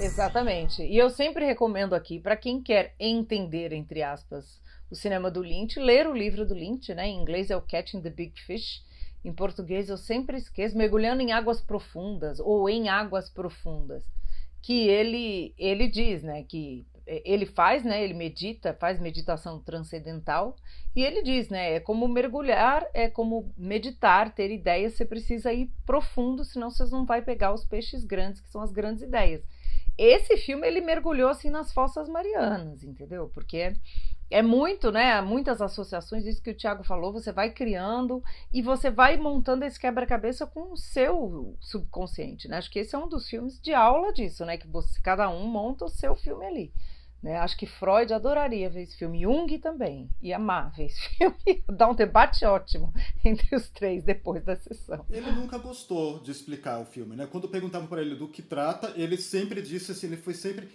Exatamente. E eu sempre recomendo aqui para quem quer entender, entre aspas, o cinema do Lynch, ler o livro do Lynch, né? Em inglês é o Catching the Big Fish. Em português eu sempre esqueço, mergulhando em águas profundas ou em águas profundas, que ele ele diz, né, que ele faz, né, ele medita, faz meditação transcendental, e ele diz, né, é como mergulhar, é como meditar, ter ideias, você precisa ir profundo, senão você não vai pegar os peixes grandes, que são as grandes ideias. Esse filme ele mergulhou assim nas fossas marianas, entendeu? Porque é muito, né? Muitas associações, isso que o Tiago falou, você vai criando e você vai montando esse quebra-cabeça com o seu subconsciente, né? Acho que esse é um dos filmes de aula disso, né? Que você, cada um monta o seu filme ali. Né? Acho que Freud adoraria ver esse filme, Jung também, ia amar ver esse filme, dá um debate ótimo entre os três depois da sessão. Ele nunca gostou de explicar o filme, né? Quando perguntavam para ele do que trata, ele sempre disse assim, ele foi sempre,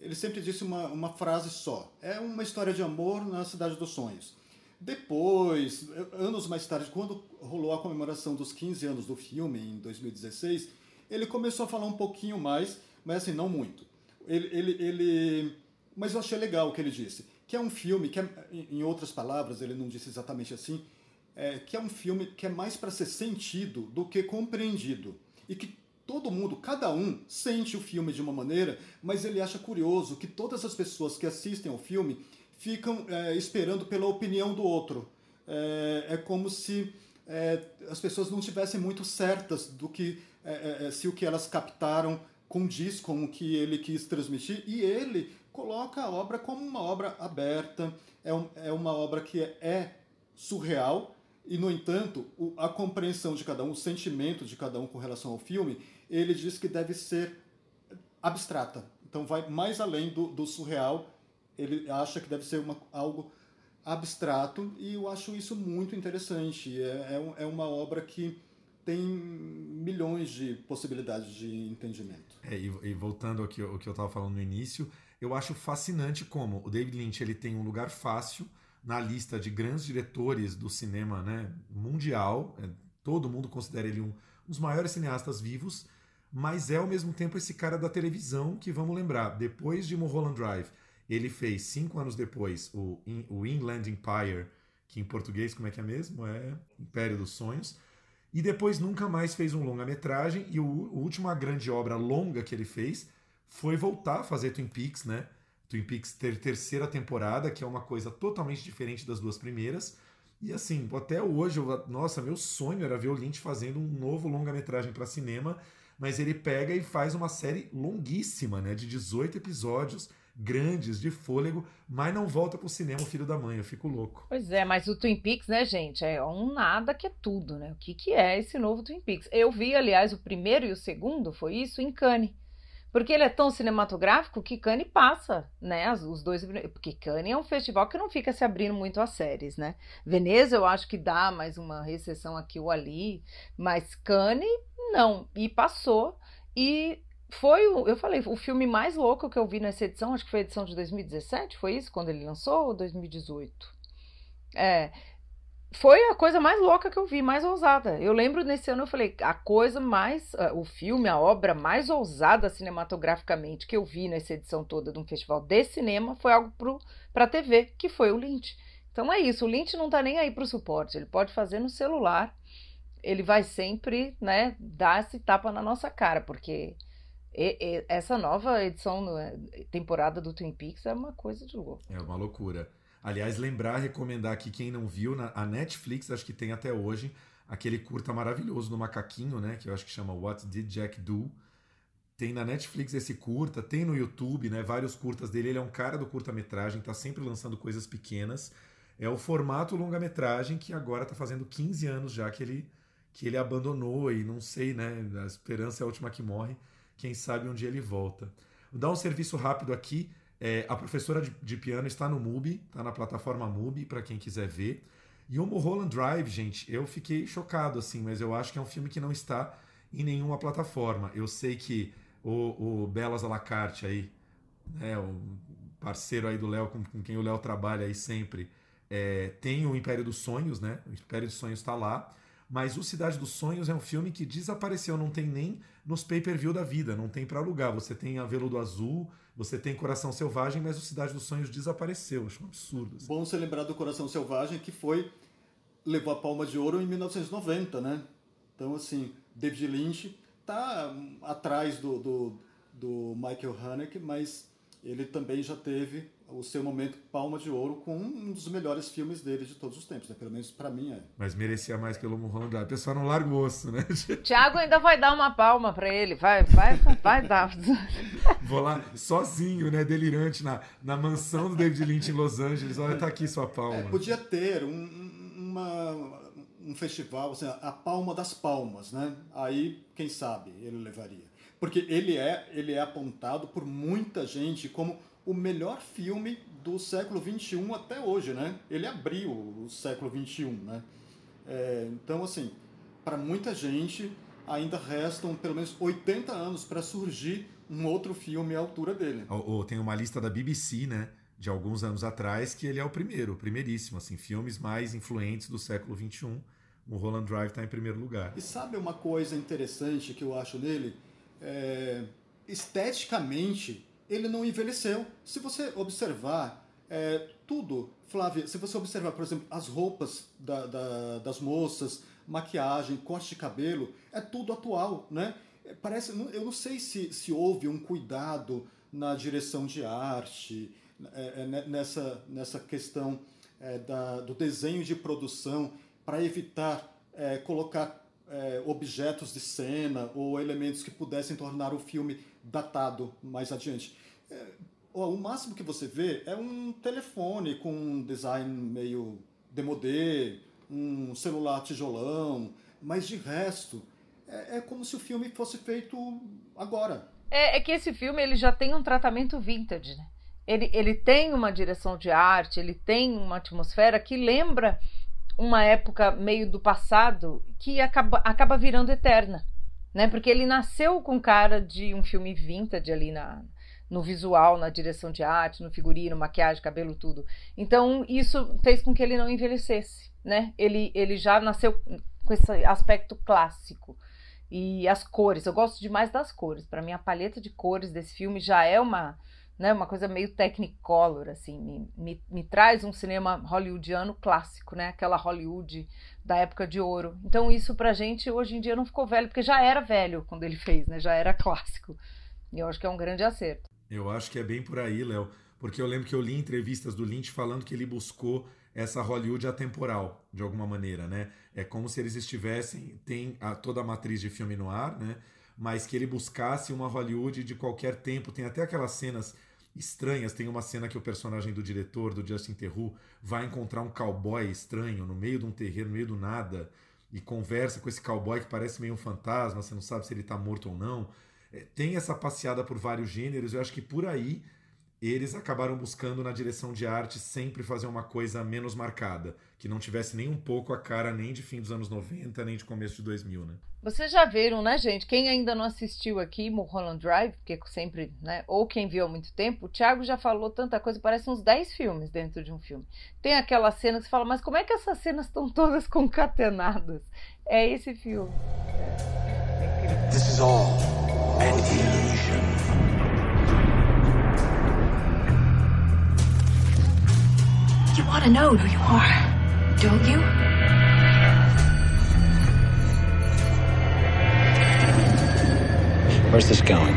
ele sempre disse uma, uma frase só: é uma história de amor na cidade dos sonhos. Depois, anos mais tarde, quando rolou a comemoração dos 15 anos do filme em 2016, ele começou a falar um pouquinho mais, mas assim não muito. Ele, ele, ele mas eu achei legal o que ele disse. Que é um filme que, é, em outras palavras, ele não disse exatamente assim, é, que é um filme que é mais para ser sentido do que compreendido. E que todo mundo, cada um, sente o filme de uma maneira, mas ele acha curioso que todas as pessoas que assistem ao filme ficam é, esperando pela opinião do outro. É, é como se é, as pessoas não tivessem muito certas do que é, é, se o que elas captaram condiz com o que ele quis transmitir e ele coloca a obra como uma obra aberta, é, um, é uma obra que é, é surreal e, no entanto, a compreensão de cada um, o sentimento de cada um com relação ao filme, ele diz que deve ser abstrata. Então vai mais além do, do surreal, ele acha que deve ser uma, algo abstrato e eu acho isso muito interessante. É, é, é uma obra que tem milhões de possibilidades de entendimento. É, e, e, voltando ao que, ao que eu estava falando no início, eu acho fascinante como o David Lynch ele tem um lugar fácil na lista de grandes diretores do cinema né, mundial. É, todo mundo considera ele um, um dos maiores cineastas vivos, mas é ao mesmo tempo esse cara da televisão que, vamos lembrar, depois de Mulholland Drive, ele fez cinco anos depois o, o Inland Empire, que em português como é que é mesmo? É Império dos Sonhos. E depois nunca mais fez um longa-metragem, e o, a última grande obra longa que ele fez foi voltar a fazer Twin Peaks, né? Twin Peaks ter terceira temporada, que é uma coisa totalmente diferente das duas primeiras. E assim, até hoje, eu, nossa, meu sonho era ver o Lynch fazendo um novo longa-metragem para cinema, mas ele pega e faz uma série longuíssima, né, de 18 episódios, grandes, de fôlego, mas não volta pro cinema o filho da mãe, eu fico louco. Pois é, mas o Twin Peaks, né, gente, é um nada que é tudo, né? O que, que é esse novo Twin Peaks? Eu vi, aliás, o primeiro e o segundo, foi isso, em Cannes. Porque ele é tão cinematográfico que Cannes passa, né? Os dois. Porque Cannes é um festival que não fica se abrindo muito às séries, né? Veneza eu acho que dá mais uma recessão aqui ou ali, mas Cannes não. E passou. E foi, o, eu falei, o filme mais louco que eu vi nessa edição, acho que foi a edição de 2017, foi isso? Quando ele lançou ou 2018? É foi a coisa mais louca que eu vi, mais ousada. Eu lembro nesse ano eu falei, a coisa mais, o filme, a obra mais ousada cinematograficamente que eu vi nessa edição toda de um festival de cinema foi algo para TV, que foi o Lynch. Então é isso, o Lynch não tá nem aí para o suporte, ele pode fazer no celular, ele vai sempre, né, dar esse tapa na nossa cara, porque e, e, essa nova edição, temporada do Twin Peaks é uma coisa de louco. É uma loucura. Aliás, lembrar, recomendar aqui quem não viu, na, a Netflix acho que tem até hoje aquele curta maravilhoso do macaquinho, né? Que eu acho que chama What Did Jack Do? Tem na Netflix esse curta, tem no YouTube, né? Vários curtas dele. Ele é um cara do curta-metragem, tá sempre lançando coisas pequenas. É o formato longa-metragem que agora tá fazendo 15 anos já que ele, que ele abandonou e não sei, né? A esperança é a última que morre. Quem sabe um dia ele volta. Vou dar um serviço rápido aqui. É, a professora de, de, piano está no MUBI, está na plataforma MUBI, para quem quiser ver. E o Mulholland Drive, gente, eu fiquei chocado, assim, mas eu acho que é um filme que não está em nenhuma plataforma. Eu sei que o, o Belas à la carte aí, né, o parceiro aí do Léo, com, com, quem o Léo trabalha aí sempre, é, tem o Império dos Sonhos, né? O Império dos Sonhos está lá. Mas o Cidade dos Sonhos é um filme que desapareceu, não tem nem nos pay-per-view da vida, não tem para alugar. Você tem a Veludo Azul, você tem Coração Selvagem, mas o Cidade dos Sonhos desapareceu. Acho um absurdo. Assim. Bom você lembrar do Coração Selvagem, que foi levou a Palma de Ouro em 1990, né? Então, assim, David Lynch tá atrás do, do, do Michael Haneke, mas ele também já teve o seu momento palma de ouro com um dos melhores filmes dele de todos os tempos, né? pelo menos para mim é. Mas merecia mais pelo Mulholland A pessoa não larga o osso, né? Tiago ainda vai dar uma palma para ele, vai, vai, vai dar. Vou lá sozinho, né, delirante na, na mansão do David Lynch em Los Angeles. Olha, tá aqui sua palma. É, podia ter um, uma, um festival, assim, a Palma das Palmas, né? Aí, quem sabe, ele levaria. Porque ele é, ele é apontado por muita gente como o melhor filme do século XXI até hoje, né? Ele abriu o século XXI, né? É, então, assim, para muita gente ainda restam pelo menos 80 anos para surgir um outro filme à altura dele. tem uma lista da BBC, né? De alguns anos atrás, que ele é o primeiro, o primeiríssimo, assim, filmes mais influentes do século XXI. O Roland Drive está em primeiro lugar. E sabe uma coisa interessante que eu acho nele? É, esteticamente, ele não envelheceu. Se você observar é, tudo, Flávia, se você observar, por exemplo, as roupas da, da, das moças, maquiagem, corte de cabelo, é tudo atual, né? Parece, eu não sei se, se houve um cuidado na direção de arte, é, é, nessa, nessa questão é, da, do desenho de produção, para evitar é, colocar é, objetos de cena ou elementos que pudessem tornar o filme datado mais adiante. É, o máximo que você vê é um telefone com um design meio demodé, um celular tijolão, mas de resto é, é como se o filme fosse feito agora. É, é, que esse filme ele já tem um tratamento vintage, né? Ele, ele tem uma direção de arte, ele tem uma atmosfera que lembra uma época meio do passado que acaba, acaba virando eterna né? Porque ele nasceu com cara de um filme vintage ali na, no visual, na direção de arte, no figurino, maquiagem, cabelo, tudo. Então isso fez com que ele não envelhecesse, né? Ele, ele já nasceu com esse aspecto clássico. E as cores, eu gosto demais das cores. Para mim a paleta de cores desse filme já é uma né, uma coisa meio technicolor, assim, me, me, me, traz um cinema hollywoodiano clássico, né, aquela Hollywood da época de ouro. Então isso pra gente hoje em dia não ficou velho, porque já era velho quando ele fez, né, já era clássico. E eu acho que é um grande acerto. Eu acho que é bem por aí, Léo, porque eu lembro que eu li entrevistas do Lynch falando que ele buscou essa Hollywood atemporal, de alguma maneira, né? É como se eles estivessem, tem a, toda a matriz de filme no ar, né? Mas que ele buscasse uma Hollywood de qualquer tempo. Tem até aquelas cenas estranhas. Tem uma cena que o personagem do diretor, do Justin Theroux, vai encontrar um cowboy estranho no meio de um terreiro, no meio do nada, e conversa com esse cowboy que parece meio um fantasma, você não sabe se ele está morto ou não. É, tem essa passeada por vários gêneros, eu acho que por aí eles acabaram buscando na direção de arte sempre fazer uma coisa menos marcada, que não tivesse nem um pouco a cara nem de fim dos anos 90, nem de começo de 2000, né? Vocês já viram, né, gente? Quem ainda não assistiu aqui Mulholland Drive, porque sempre, né, ou quem viu há muito tempo, o Thiago já falou tanta coisa, parece uns 10 filmes dentro de um filme. Tem aquela cena que você fala, mas como é que essas cenas estão todas concatenadas? É esse filme. This is all an illusion. You want to know who you are, don't you? Where's this going?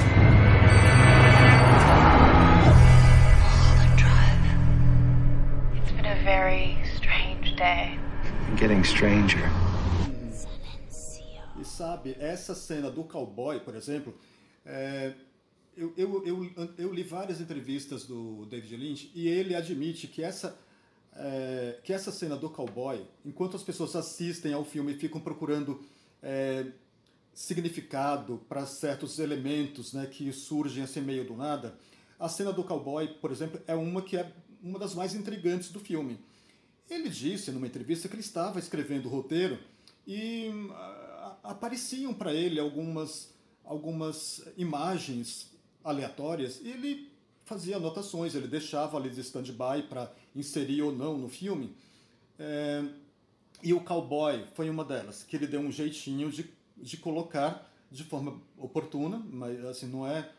It's been a very strange day. Getting stranger. E sabe, essa cena do cowboy, por exemplo, é, eu, eu, eu, eu, li várias entrevistas do David Lynch e ele admite que essa, é, que essa cena do cowboy, enquanto as pessoas assistem ao filme e ficam procurando é, significado para certos elementos né, que surgem assim meio do nada, a cena do cowboy, por exemplo, é uma que é uma das mais intrigantes do filme. Ele disse numa entrevista que ele estava escrevendo o roteiro e apareciam para ele algumas, algumas imagens aleatórias e ele fazia anotações, ele deixava ali de stand-by para inserir ou não no filme. É, e o cowboy foi uma delas, que ele deu um jeitinho de, de colocar de forma oportuna, mas assim, não é,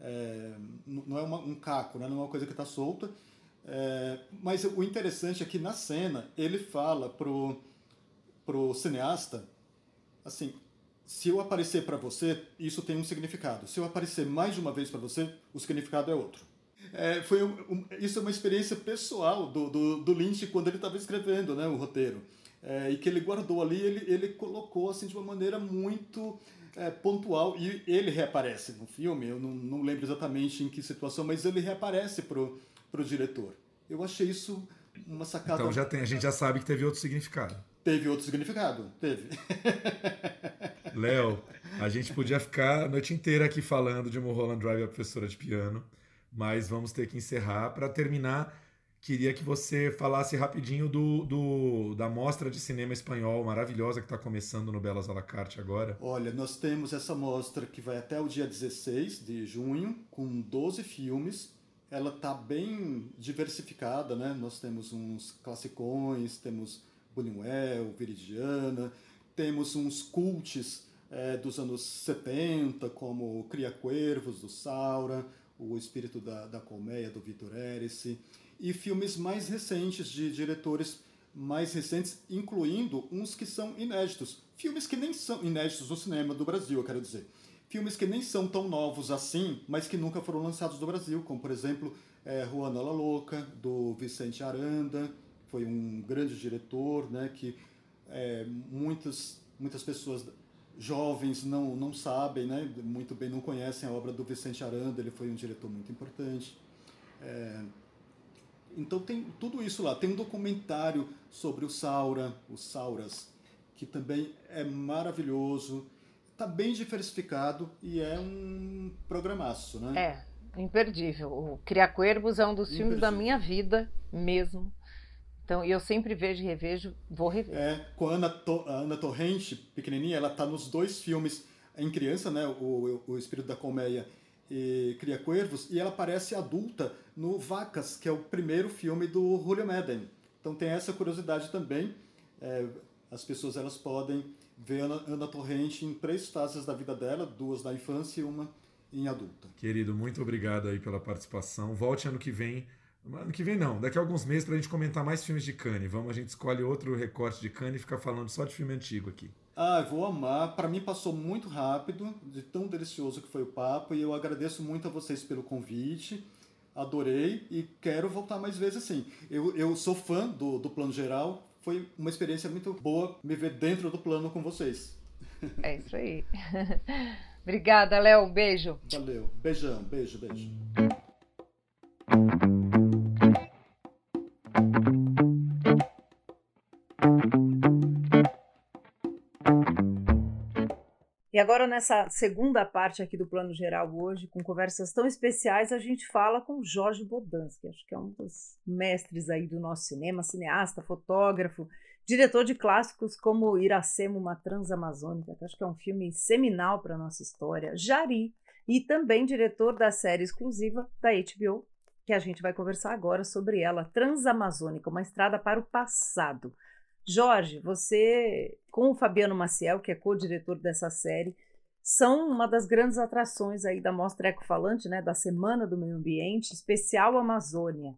é não é uma, um caco, né? não é uma coisa que está solta. É, mas o interessante é que na cena ele fala pro, pro cineasta assim, se eu aparecer para você, isso tem um significado. Se eu aparecer mais de uma vez para você, o significado é outro. É, foi um, um, isso é uma experiência pessoal do, do, do Lynch quando ele estava escrevendo né, o roteiro. É, e que ele guardou ali, ele, ele colocou assim, de uma maneira muito é, pontual. E ele reaparece no filme, eu não, não lembro exatamente em que situação, mas ele reaparece pro, pro diretor. Eu achei isso uma sacada. Então já tem, a gente já sabe que teve outro significado. Teve outro significado, teve. Léo, a gente podia ficar a noite inteira aqui falando de Mulholland Drive, a professora de piano, mas vamos ter que encerrar. Para terminar, queria que você falasse rapidinho do, do da mostra de cinema espanhol maravilhosa que está começando no Belas la carte agora. Olha, nós temos essa mostra que vai até o dia 16 de junho, com 12 filmes. Ela está bem diversificada, né? Nós temos uns classicões, temos Buñuel, Viridiana, temos uns cults é, dos anos 70, como Cria Cuervos, do Saura, O Espírito da, da Colmeia, do Vitor Erice, e filmes mais recentes, de diretores mais recentes, incluindo uns que são inéditos. Filmes que nem são inéditos no cinema do Brasil, eu quero dizer. Filmes que nem são tão novos assim, mas que nunca foram lançados no Brasil, como, por exemplo, é, Juana La Louca, do Vicente Aranda, foi um grande diretor, né, que é, muitas, muitas pessoas jovens não, não sabem, né, muito bem não conhecem a obra do Vicente Aranda, ele foi um diretor muito importante. É, então tem tudo isso lá. Tem um documentário sobre o Saura, os Sauras, que também é maravilhoso. Está bem diversificado e é um programaço, né? É, imperdível. O Criar Cuervos é um dos imperdível. filmes da minha vida mesmo. Então, eu sempre vejo e revejo, vou rever. É, com a Ana, to a Ana Torrente, pequenininha, ela tá nos dois filmes em criança, né? O, o Espírito da Colmeia e Cria Cuervos, e ela aparece adulta no Vacas, que é o primeiro filme do Julio Madden. Então tem essa curiosidade também. É, as pessoas elas podem ver Ana, Ana Torrente em três fases da vida dela, duas na infância e uma em adulta. Querido, muito obrigado aí pela participação. Volte ano que vem Ano que vem não, daqui a alguns meses pra gente comentar mais filmes de Cannes. Vamos, a gente escolhe outro recorte de Cannes e fica falando só de filme antigo aqui. Ah, vou amar. Para mim passou muito rápido, de tão delicioso que foi o papo, e eu agradeço muito a vocês pelo convite. Adorei e quero voltar mais vezes assim. Eu, eu sou fã do, do Plano Geral, foi uma experiência muito boa me ver dentro do plano com vocês. É isso aí. Obrigada, Léo. Um beijo. Valeu. Beijão. Beijo, beijo. E agora, nessa segunda parte aqui do Plano Geral hoje, com conversas tão especiais, a gente fala com Jorge Bodansky, acho que é um dos mestres aí do nosso cinema, cineasta, fotógrafo, diretor de clássicos como Iracema, uma Transamazônica, que acho que é um filme seminal para a nossa história, Jari, e também diretor da série exclusiva da HBO, que a gente vai conversar agora sobre ela, Transamazônica, uma estrada para o passado. Jorge, você, com o Fabiano Maciel, que é co-diretor dessa série, são uma das grandes atrações aí da Mostra Ecofalante, né, da Semana do Meio Ambiente, especial Amazônia.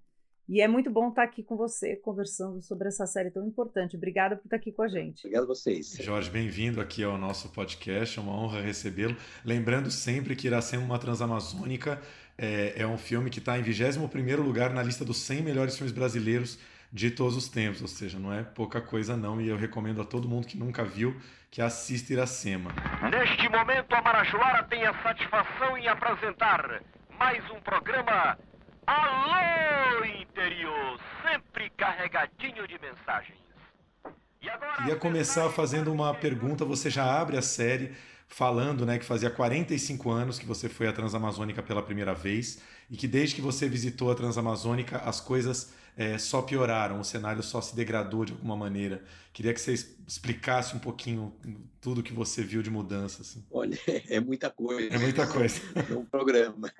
E é muito bom estar aqui com você, conversando sobre essa série tão importante. Obrigada por estar aqui com a gente. Obrigado a vocês. Jorge, bem-vindo aqui ao nosso podcast, é uma honra recebê-lo. Lembrando sempre que Iracema uma Transamazônica é, é um filme que está em 21º lugar na lista dos 100 melhores filmes brasileiros de todos os tempos, ou seja, não é pouca coisa não, e eu recomendo a todo mundo que nunca viu que assista Iracema. Neste momento, a Marajoara tem a satisfação em apresentar mais um programa Alô Interior, sempre carregadinho de mensagens. Queria começar fazendo uma pergunta, você já abre a série falando né, que fazia 45 anos que você foi à Transamazônica pela primeira vez e que desde que você visitou a Transamazônica as coisas é, só pioraram, o cenário só se degradou de alguma maneira. Queria que você explicasse um pouquinho tudo que você viu de mudança. Assim. Olha, é muita coisa. É muita coisa. É um programa.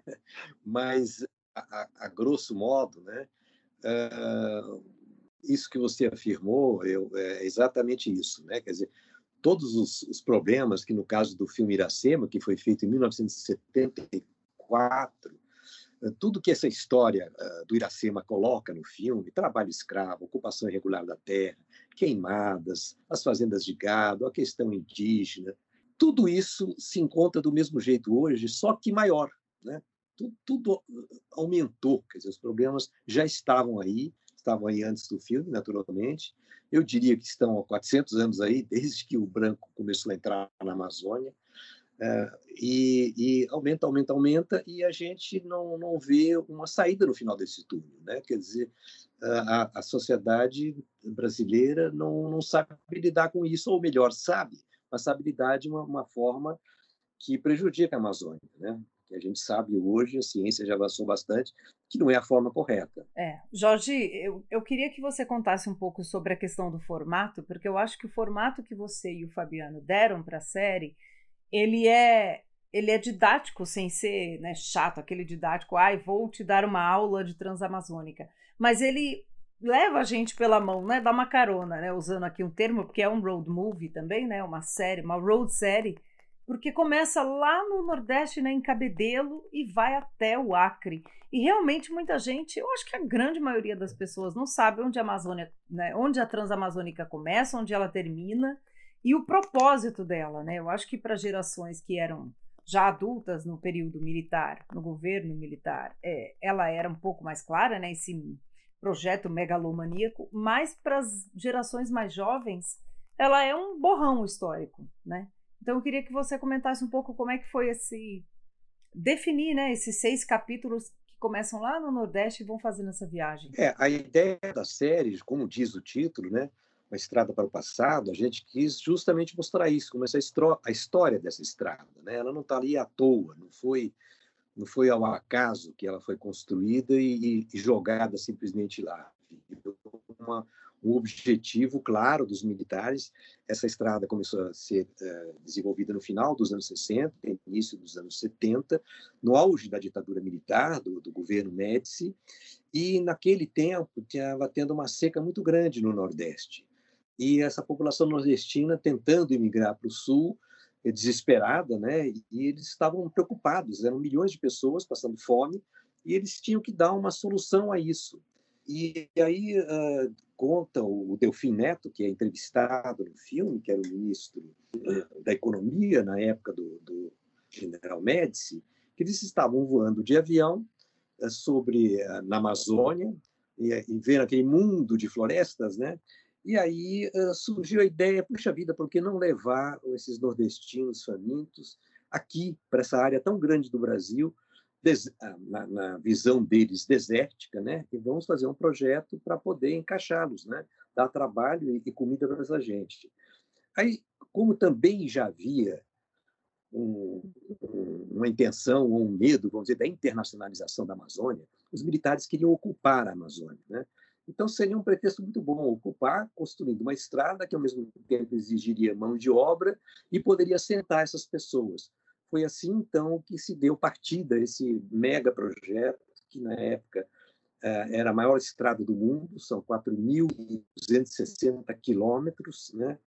Mas, a, a, grosso modo, né, uh, isso que você afirmou eu, é exatamente isso. Né? Quer dizer, todos os, os, problemas que, no caso do filme Iracema, que foi feito em 1974, eh, tudo que essa história uh, do Iracema coloca no filme, trabalho escravo, ocupação irregular da terra, queimadas, as fazendas de gado, a questão indígena, tudo isso se encontra do mesmo jeito hoje, só que maior. Né? Tudo, tudo aumentou, quer dizer, os problemas já estavam aí, estavam aí antes do filme, naturalmente, eu diria que estão há 400 anos aí, desde que o branco começou a entrar na Amazônia, é, e, e, aumenta, aumenta, aumenta, e a gente não, não vê uma saída no final desse túnel. Né? Quer dizer, a, a sociedade brasileira não, não sabe lidar com isso, ou melhor, sabe, mas sabe lidar de uma, uma forma que prejudica a Amazônia. Né? que a gente sabe hoje, a ciência já avançou bastante, que não é a forma correta. É. Jorge, eu, eu queria que você contasse um pouco sobre a questão do formato, porque eu acho que o formato que você e o Fabiano deram para a série, ele é ele é didático sem ser né, chato, aquele didático, ai, vou te dar uma aula de transamazônica. Mas ele leva a gente pela mão, né? Dá uma carona, né? Usando aqui um termo, porque é um road movie também, né? Uma série, uma road série porque começa lá no Nordeste, né, em Cabedelo, e vai até o Acre. E realmente muita gente, eu acho que a grande maioria das pessoas não sabe onde a Amazônia, né, onde a Transamazônica começa, onde ela termina e o propósito dela, né? Eu acho que para gerações que eram já adultas no período militar, no governo militar, é, ela era um pouco mais clara, né? Esse projeto megalomaníaco, mas para as gerações mais jovens, ela é um borrão histórico, né? Então eu queria que você comentasse um pouco como é que foi esse definir, né, esses seis capítulos que começam lá no Nordeste e vão fazendo essa viagem. É, a ideia da série, como diz o título, né, uma estrada para o passado, a gente quis justamente mostrar isso, como essa a história dessa estrada, né? Ela não está ali à toa, não foi não foi ao acaso que ela foi construída e, e jogada simplesmente lá. Uma, um objetivo claro dos militares. Essa estrada começou a ser uh, desenvolvida no final dos anos 60, início dos anos 70, no auge da ditadura militar, do, do governo Médici, e naquele tempo estava tendo uma seca muito grande no Nordeste. E essa população nordestina tentando emigrar para o Sul, eh, desesperada, né? E eles estavam preocupados, eram milhões de pessoas passando fome, e eles tinham que dar uma solução a isso. E aí uh, conta o Delfim Neto, que é entrevistado no filme, que era o ministro uh, da Economia na época do, do General Médici, que eles estavam voando de avião uh, sobre na Amazônia e, e vendo aquele mundo de florestas, né? E aí surgiu a ideia, puxa vida, por que não levar esses nordestinos famintos aqui para essa área tão grande do Brasil? Ah, na, na, visão deles desértica, né? E vamos fazer um projeto para poder encaixá-los, né? Dar trabalho e, e comida para essa gente. Aí, como também já havia um, um, uma intenção ou um medo, vamos dizer, da internacionalização da Amazônia, os militares queriam ocupar a Amazônia. Né? Então, seria um pretexto muito bom ocupar, construindo uma estrada que, ao mesmo tempo, exigiria mão de obra e poderia assentar essas pessoas. Foi assim, então, que se deu partida esse mega projeto, que, na época, eh, era a maior estrada do mundo, são 4.260 quilômetros, né?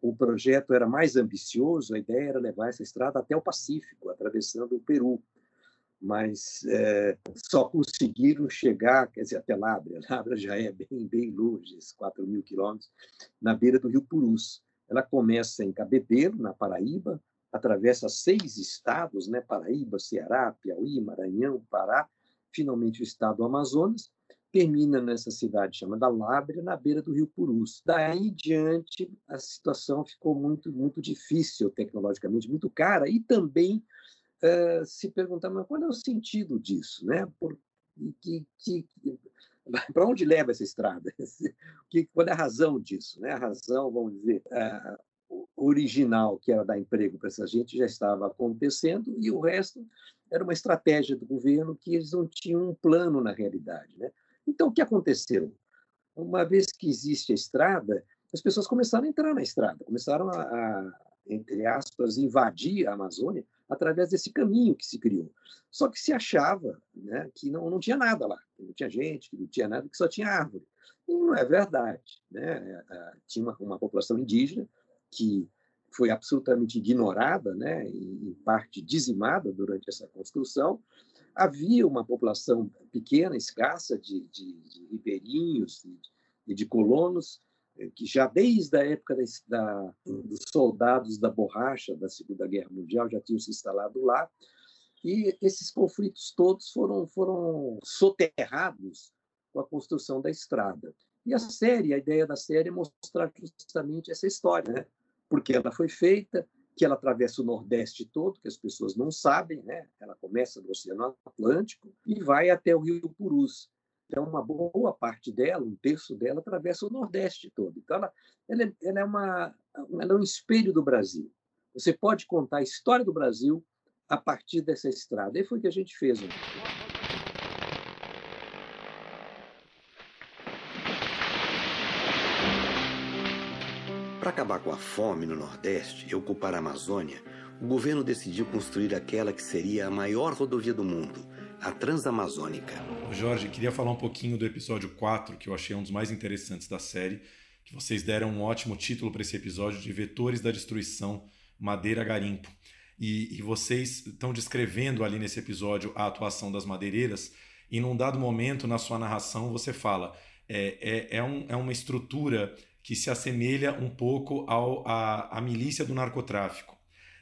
o projeto era mais ambicioso, a ideia era levar essa estrada até o Pacífico, atravessando o Peru. Mas é, só conseguiram chegar, quer dizer, até Lábrea. Lábrea já é bem, bem longe, 4 mil quilômetros, na beira do rio Purus. Ela começa em Cabedelo, na Paraíba, atravessa seis estados, né? Paraíba, Ceará, Piauí, Maranhão, Pará, finalmente o estado do Amazonas, termina nessa cidade chamada Lábrea, na beira do rio Purus. Daí em diante, a situação ficou muito, muito difícil tecnologicamente, muito cara, e também uh, se perguntar, mas qual é o sentido disso? Né? Por, que, que, para onde leva essa estrada? Que, qual é a razão disso? Né? A razão, vamos dizer, original, que era dar emprego para essa gente, já estava acontecendo, e o resto era uma estratégia do governo que eles não tinham um plano na realidade. Né? Então, o que aconteceu? Uma vez que existe a estrada, as pessoas começaram a entrar na estrada, começaram a, a entre aspas, invadir a Amazônia através desse caminho que se criou. Só que se achava né, que não, não tinha nada lá, que não tinha gente, que não tinha nada, que só tinha árvore. E não é verdade. Né? Tinha uma, uma população indígena que foi absolutamente ignorada, né, em parte dizimada durante essa construção, havia uma população pequena, escassa, de, de, de ribeirinhos e de, de, colonos, que já desde a época da, da, dos soldados da borracha da Segunda Guerra Mundial já tinham se instalado lá, e esses conflitos todos foram, foram soterrados com a construção da estrada. E a série, a ideia da série é mostrar justamente essa história, né? porque ela foi feita, que ela atravessa o Nordeste todo, que as pessoas não sabem, né? Ela começa no Oceano Atlântico e vai até o Rio Purus. Então, uma boa parte dela, um terço dela, atravessa o Nordeste todo. Então, ela, ela, é, ela, é, uma, ela é um espelho do Brasil. Você pode contar a história do Brasil a partir dessa estrada. E foi o que a gente fez. Né? Para acabar com a fome no Nordeste e ocupar a Amazônia, o governo decidiu construir aquela que seria a maior rodovia do mundo, a Transamazônica. Jorge, queria falar um pouquinho do episódio 4, que eu achei um dos mais interessantes da série, que vocês deram um ótimo título para esse episódio de Vetores da Destruição, Madeira Garimpo. E, e vocês estão descrevendo ali nesse episódio a atuação das madeireiras, e num dado momento na sua narração você fala é, é, é, um, é uma estrutura que se assemelha um pouco ao, a, a milícia do narcotráfico.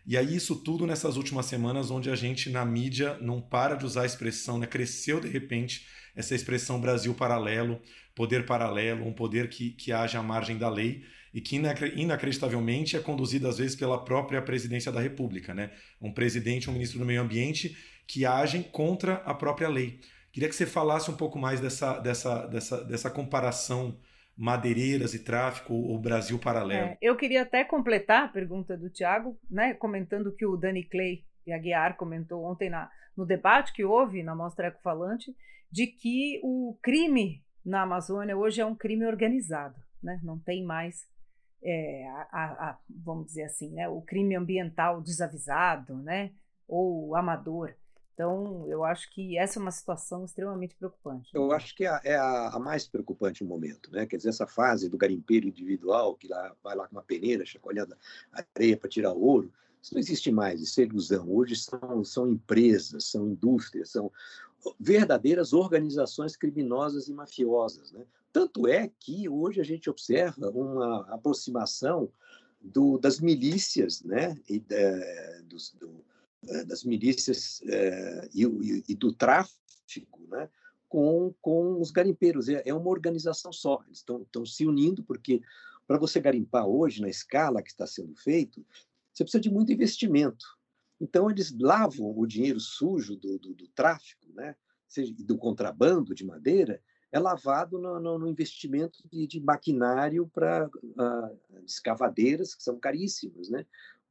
E aí isso tudo nessas últimas semanas, onde a gente na mídia não para de usar a expressão, né? cresceu de repente essa expressão Brasil paralelo, poder paralelo, um poder que, que age à margem da lei e que inacreditavelmente é conduzido às vezes pela própria presidência da República, né? Um presidente, um ministro do Meio Ambiente que agem contra a própria lei. Queria que você falasse um pouco mais dessa, dessa, dessa, dessa comparação madeireiras e tráfico ou Brasil paralelo. É, eu queria até completar a pergunta do Tiago, né, comentando que o Dani Clay e a Guiar comentou ontem na, no debate que houve na Mostra Ecofalante, de que o crime na Amazônia hoje é um crime organizado, né? não tem mais, é, a, a, vamos dizer assim, né? o crime ambiental desavisado né? ou amador. Então, eu acho que essa é uma situação extremamente preocupante. Eu acho que é, é a, a, mais preocupante no momento, né? Quer dizer, essa fase do garimpeiro individual, que lá, vai lá com uma peneira, chacoalhando areia para tirar ouro, isso não existe mais, isso é ilusão. Hoje são, são empresas, são indústrias, são verdadeiras organizações criminosas e mafiosas. Né? Tanto é que hoje a gente observa uma aproximação do, das milícias né? e é, dos, do, eh, das milícias eh, e, e, do tráfico, né? Com, com os garimpeiros. É, é uma organização só. Eles estão, se unindo porque para você garimpar hoje na escala que está sendo feito, você precisa de muito investimento. Então eles lavam o dinheiro sujo do, do, do tráfico, né? Seja, do contrabando de madeira, é lavado no, no, no investimento de, de maquinário para uh, escavadeiras que são caríssimas, né?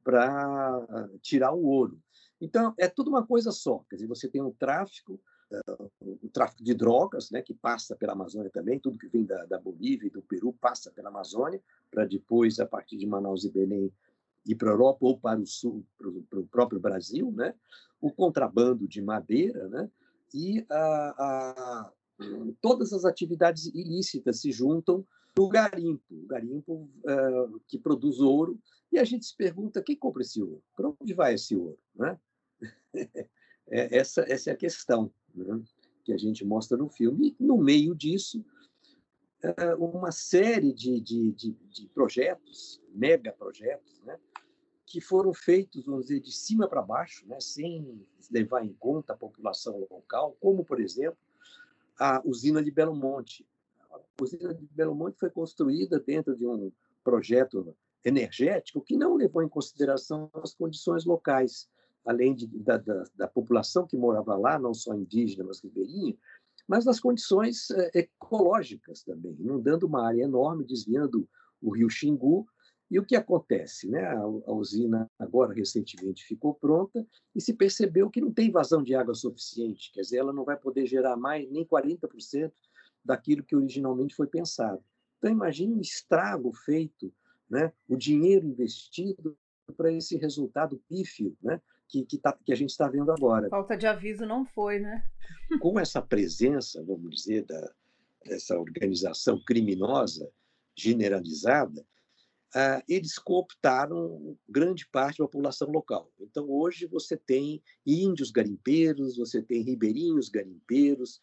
para tirar o ouro. Então, é tudo uma coisa só. Quer dizer, você tem um tráfico, uh, o tráfico de drogas, né, que passa pela Amazônia também, tudo que vem da, da Bolívia e do Peru passa pela Amazônia, para depois, a partir de Manaus e Belém, ir para a Europa ou para o sul, para o próprio Brasil, né? o contrabando de madeira, né? e a, a, todas as atividades ilícitas se juntam no garimpo, o garimpo uh, que produz ouro, e a gente se pergunta quem compra esse ouro? Para onde vai esse ouro? Né? É, essa, essa é a questão né? que a gente mostra no filme. E, no meio disso, uh, uma série de, de, de, de projetos, mega projetos, né? que foram feitos, vamos dizer, de cima para baixo, né, sem levar em conta a população local, como, por exemplo, a usina de Belo Monte. A usina de Belo Monte foi construída dentro de um projeto energético que não levou em consideração as condições locais, além de, da, da, da, população que morava lá, não só indígena, mas ribeirinha, mas das condições eh, ecológicas também, inundando uma área enorme, desviando o rio Xingu e o que acontece? Né? A, a usina, agora recentemente, ficou pronta e se percebeu que não tem vazão de água suficiente, quer dizer, ela não vai poder gerar mais nem 40% daquilo que originalmente foi pensado. Então, imagine um estrago feito, né? o dinheiro investido para esse resultado pífio né? Que, que, tá, que a gente está vendo agora. Falta de aviso não foi, né? Com essa presença, vamos dizer, da, dessa organização criminosa generalizada, ah, eles cooptaram grande parte da população local. Então, hoje, você tem índios garimpeiros, você tem ribeirinhos garimpeiros,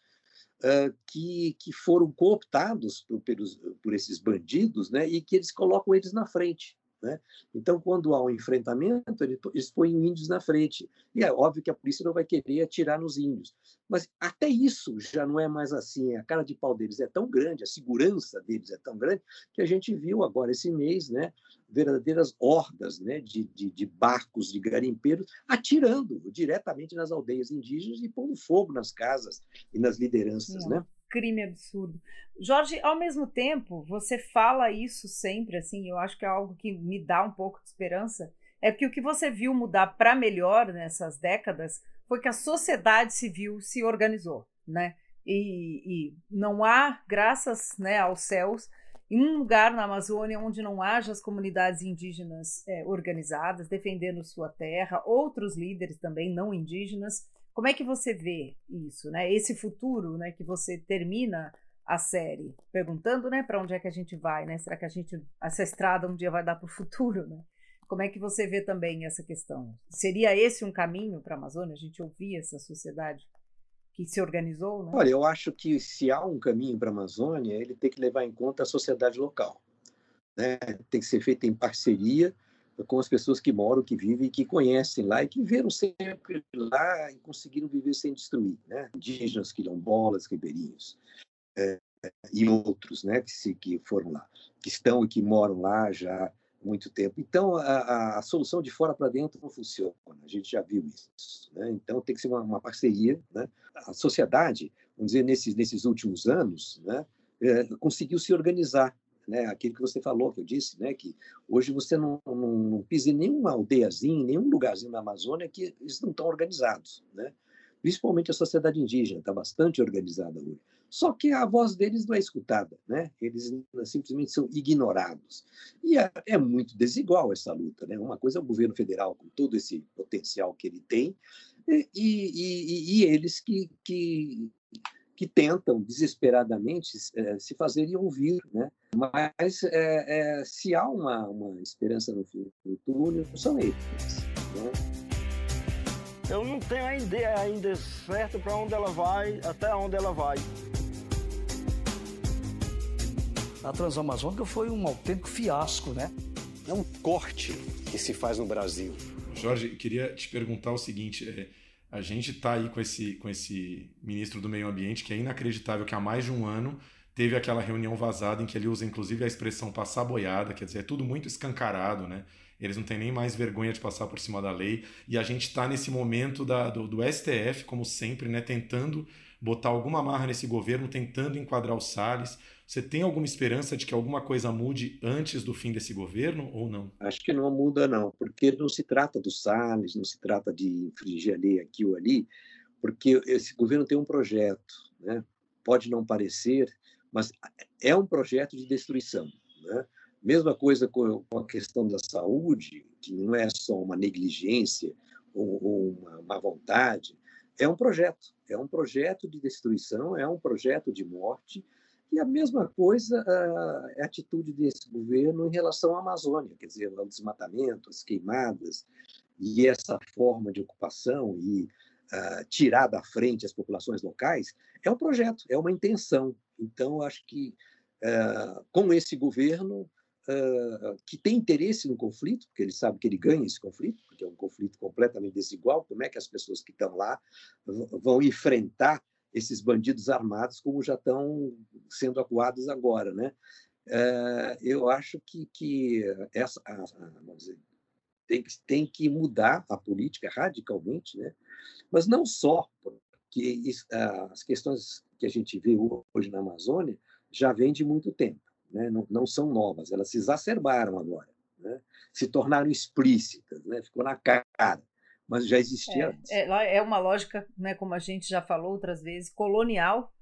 ah, que, que foram cooptados por, pelos, por esses bandidos né, e que eles colocam eles na frente. Né? Então, quando há um enfrentamento, eles põem índios na frente. E é óbvio que a polícia não vai querer atirar nos índios. Mas até isso já não é mais assim. A cara de pau deles é tão grande, a segurança deles é tão grande, que a gente viu agora esse mês né, verdadeiras hordas né, de, de, de barcos de garimpeiros atirando diretamente nas aldeias indígenas e pondo fogo nas casas e nas lideranças. Né? Crime absurdo. Jorge, ao mesmo tempo, você fala isso sempre, assim, eu acho que é algo que me dá um pouco de esperança, é que o que você viu mudar para melhor nessas décadas foi que a sociedade civil se organizou, né? E, e não há, graças né, aos céus, um lugar na Amazônia onde não haja as comunidades indígenas é, organizadas, defendendo sua terra, outros líderes também não indígenas, como é que você vê isso, né? Esse futuro, né, que você termina a série perguntando, né, para onde é que a gente vai, né? Será que a gente essa estrada um dia vai dar para o futuro, né? Como é que você vê também essa questão? Seria esse um caminho para a Amazônia? A gente ouvir essa sociedade que se organizou, né? Olha, eu acho que se há um caminho para a Amazônia, ele tem que levar em conta a sociedade local. Né? Tem que ser feito em parceria com as pessoas que moram, que vivem, que conhecem lá e que viveram sempre lá e conseguiram viver sem destruir, né? Indígenas, quilombolas, ribeirinhos é, e outros, né? Que, se, que foram lá, que estão e que moram lá já há muito tempo. Então, a, a solução de fora para dentro não funciona. A gente já viu isso. Né? Então, tem que ser uma, uma, parceria. Né? A sociedade, vamos dizer, nesses, nesses últimos anos, né? É, conseguiu se organizar né? Aquilo que você falou, que eu disse, né? Que hoje você não, não, não pisa em nenhuma aldeiazinha, nenhum lugarzinho na Amazônia que eles não estão organizados, né? Principalmente a sociedade indígena está bastante organizada hoje. Só que a voz deles não é escutada, né? Eles simplesmente são ignorados. E é, é muito desigual essa luta, né? Uma coisa é o governo federal com todo esse potencial que ele tem e, e, e, e eles que, que que tentam desesperadamente é, se fazerem ouvir, né? Mas é, é, se há uma, uma esperança no fim do túnel, são eles. Né? Eu não tenho a ideia ainda certa para onde ela vai, até onde ela vai. A Transamazônica foi um autêntico fiasco, né? É um corte que se faz no Brasil. Jorge, queria te perguntar o seguinte: é, a gente está aí com esse, com esse ministro do Meio Ambiente que é inacreditável que há mais de um ano teve aquela reunião vazada em que ele usa inclusive a expressão passar boiada, quer dizer, é tudo muito escancarado, né? Eles não têm nem mais vergonha de passar por cima da lei. E a gente está nesse momento da, do, do, STF, como sempre, né, tentando botar alguma marra nesse governo tentando enquadrar o Salles. Você tem alguma esperança de que alguma coisa mude antes do fim desse governo ou não? Acho que não muda, não, porque não se trata do Salles, não se trata de infringir a lei aqui ou ali, porque esse governo tem um projeto, né? pode não parecer, mas é um projeto de destruição. Né? Mesma coisa com a questão da saúde, que não é só uma negligência ou uma má vontade, é um projeto, é um projeto de destruição, é um projeto de morte, e a mesma coisa é a atitude desse governo em relação à Amazônia, quer dizer, o desmatamento, as queimadas, e essa forma de ocupação e uh, tirar da frente as populações locais, é um projeto, é uma intenção. Então, acho que uh, com esse governo, uh, que tem interesse no conflito, porque ele sabe que ele ganha esse conflito, porque é um conflito completamente desigual, como é que as pessoas que estão lá vão enfrentar esses bandidos armados como já estão sendo acuados agora, né? Uh, eu acho que, que essa, a, a, dizer, tem, que, tem que mudar a política radicalmente, né? mas não só, porque as questões que a gente vê hoje na Amazônia já vêm de muito tempo né? não, não são novas, elas se exacerbaram agora, né? se tornaram explícitas, né? ficou na cara, mas já existia é, antes. É, é uma lógica, né, como a gente já falou outras vezes, colonial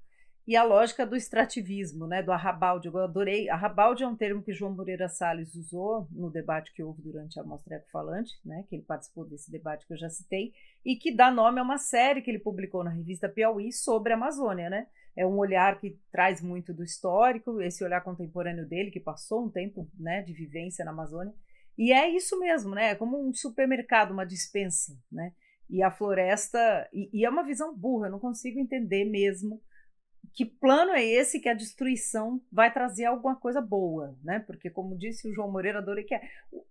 e a lógica do extrativismo, né, do arrabalde. Eu adorei. Arrabalde é um termo que João Moreira Salles usou no debate que houve durante a Mostra Falante, né, que ele participou desse debate que eu já citei, e que dá nome a uma série que ele publicou na revista Piauí sobre a Amazônia, né? É um olhar que traz muito do histórico, esse olhar contemporâneo dele, que passou um tempo né, de vivência na Amazônia. E é isso mesmo, né? É como um supermercado, uma dispensa, né? E a floresta. E, e é uma visão burra, eu não consigo entender mesmo que plano é esse que a destruição vai trazer alguma coisa boa, né? Porque, como disse o João Moreira, adorei que é,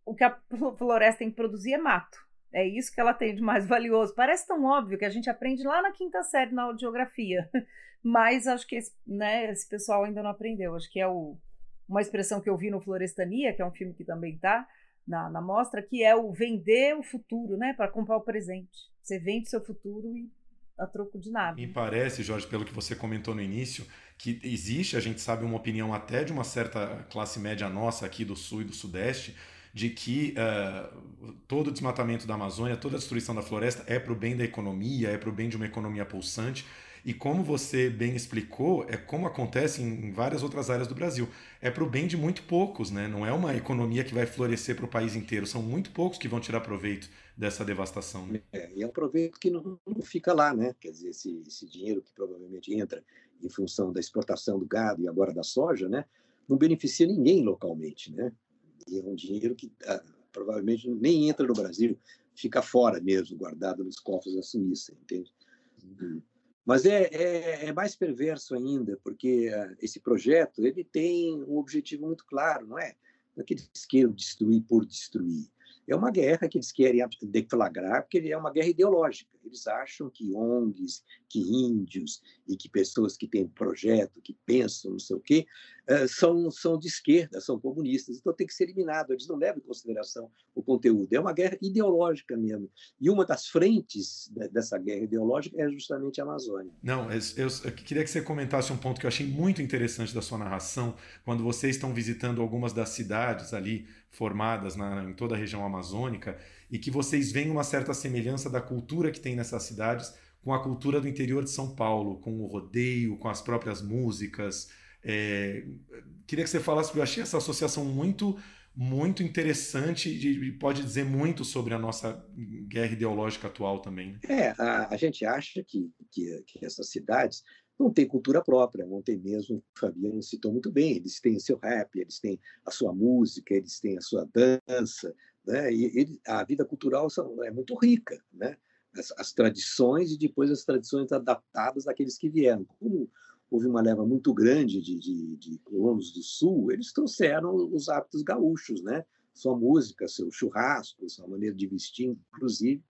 o que a floresta tem que produzir é mato. É isso que ela tem de mais valioso. Parece tão óbvio que a gente aprende lá na quinta série na geografia. Mas acho que esse, né, esse pessoal ainda não aprendeu. Acho que é o, uma expressão que eu vi no Florestania, que é um filme que também está na, na mostra, que é o vender o futuro, né, para comprar o presente. Você vende seu futuro e a troco de nada. Me parece, Jorge, pelo que você comentou no início, que existe, a gente sabe, uma opinião até de uma certa classe média nossa aqui do Sul e do Sudeste, de que uh, todo o desmatamento da Amazônia, toda a destruição da floresta é para o bem da economia, é para o bem de uma economia pulsante. E como você bem explicou, é como acontece em várias outras áreas do Brasil. É para o bem de muito poucos, né? Não é uma economia que vai florescer para o país inteiro. São muito poucos que vão tirar proveito dessa devastação. Né? É, e é um proveito que não, não, fica lá, né? Quer dizer, esse, esse dinheiro que provavelmente entra em função da exportação do gado e agora da soja, né? Não beneficia ninguém localmente, né? E é um dinheiro que ah, provavelmente nem entra no Brasil, fica fora mesmo, guardado nos cofres da Suíça, entende? Uhum. Mas é, é, é, mais perverso ainda, porque uh, esse projeto ele tem um objetivo muito claro, não é? Não é que queiram destruir por destruir. É uma guerra que eles querem deflagrar, porque é uma guerra ideológica. Eles acham que ONGs, que índios e que pessoas que têm projeto, que pensam, não sei o quê, eh, são, são de esquerda, são comunistas. Então tem que ser eliminado. Eles não levam em consideração o conteúdo. É uma guerra ideológica mesmo. E uma das frentes dessa guerra ideológica é justamente a Amazônia. Não, eu, eu queria que você comentasse um ponto que eu achei muito interessante da sua narração, quando vocês estão visitando algumas das cidades ali formadas na, em toda a região amazônica e que vocês veem uma certa semelhança da cultura que tem nessas cidades com a cultura do interior de São Paulo, com o rodeio, com as próprias músicas. É, queria que você falasse, porque eu achei essa associação muito muito interessante e pode dizer muito sobre a nossa guerra ideológica atual também. Né? É, a, a gente acha que, que, que essas cidades não têm cultura própria, não tem mesmo, o Fabiano citou muito bem, eles têm o seu rap, eles têm a sua música, eles têm a sua dança, né? e ele, a vida cultural é muito rica, né? As, as, tradições e depois as tradições adaptadas daqueles que vieram. Como houve uma leva muito grande de, de, de colonos do Sul, eles trouxeram os hábitos gaúchos, né? Sua música, seu churrasco, sua maneira de vestir, inclusive,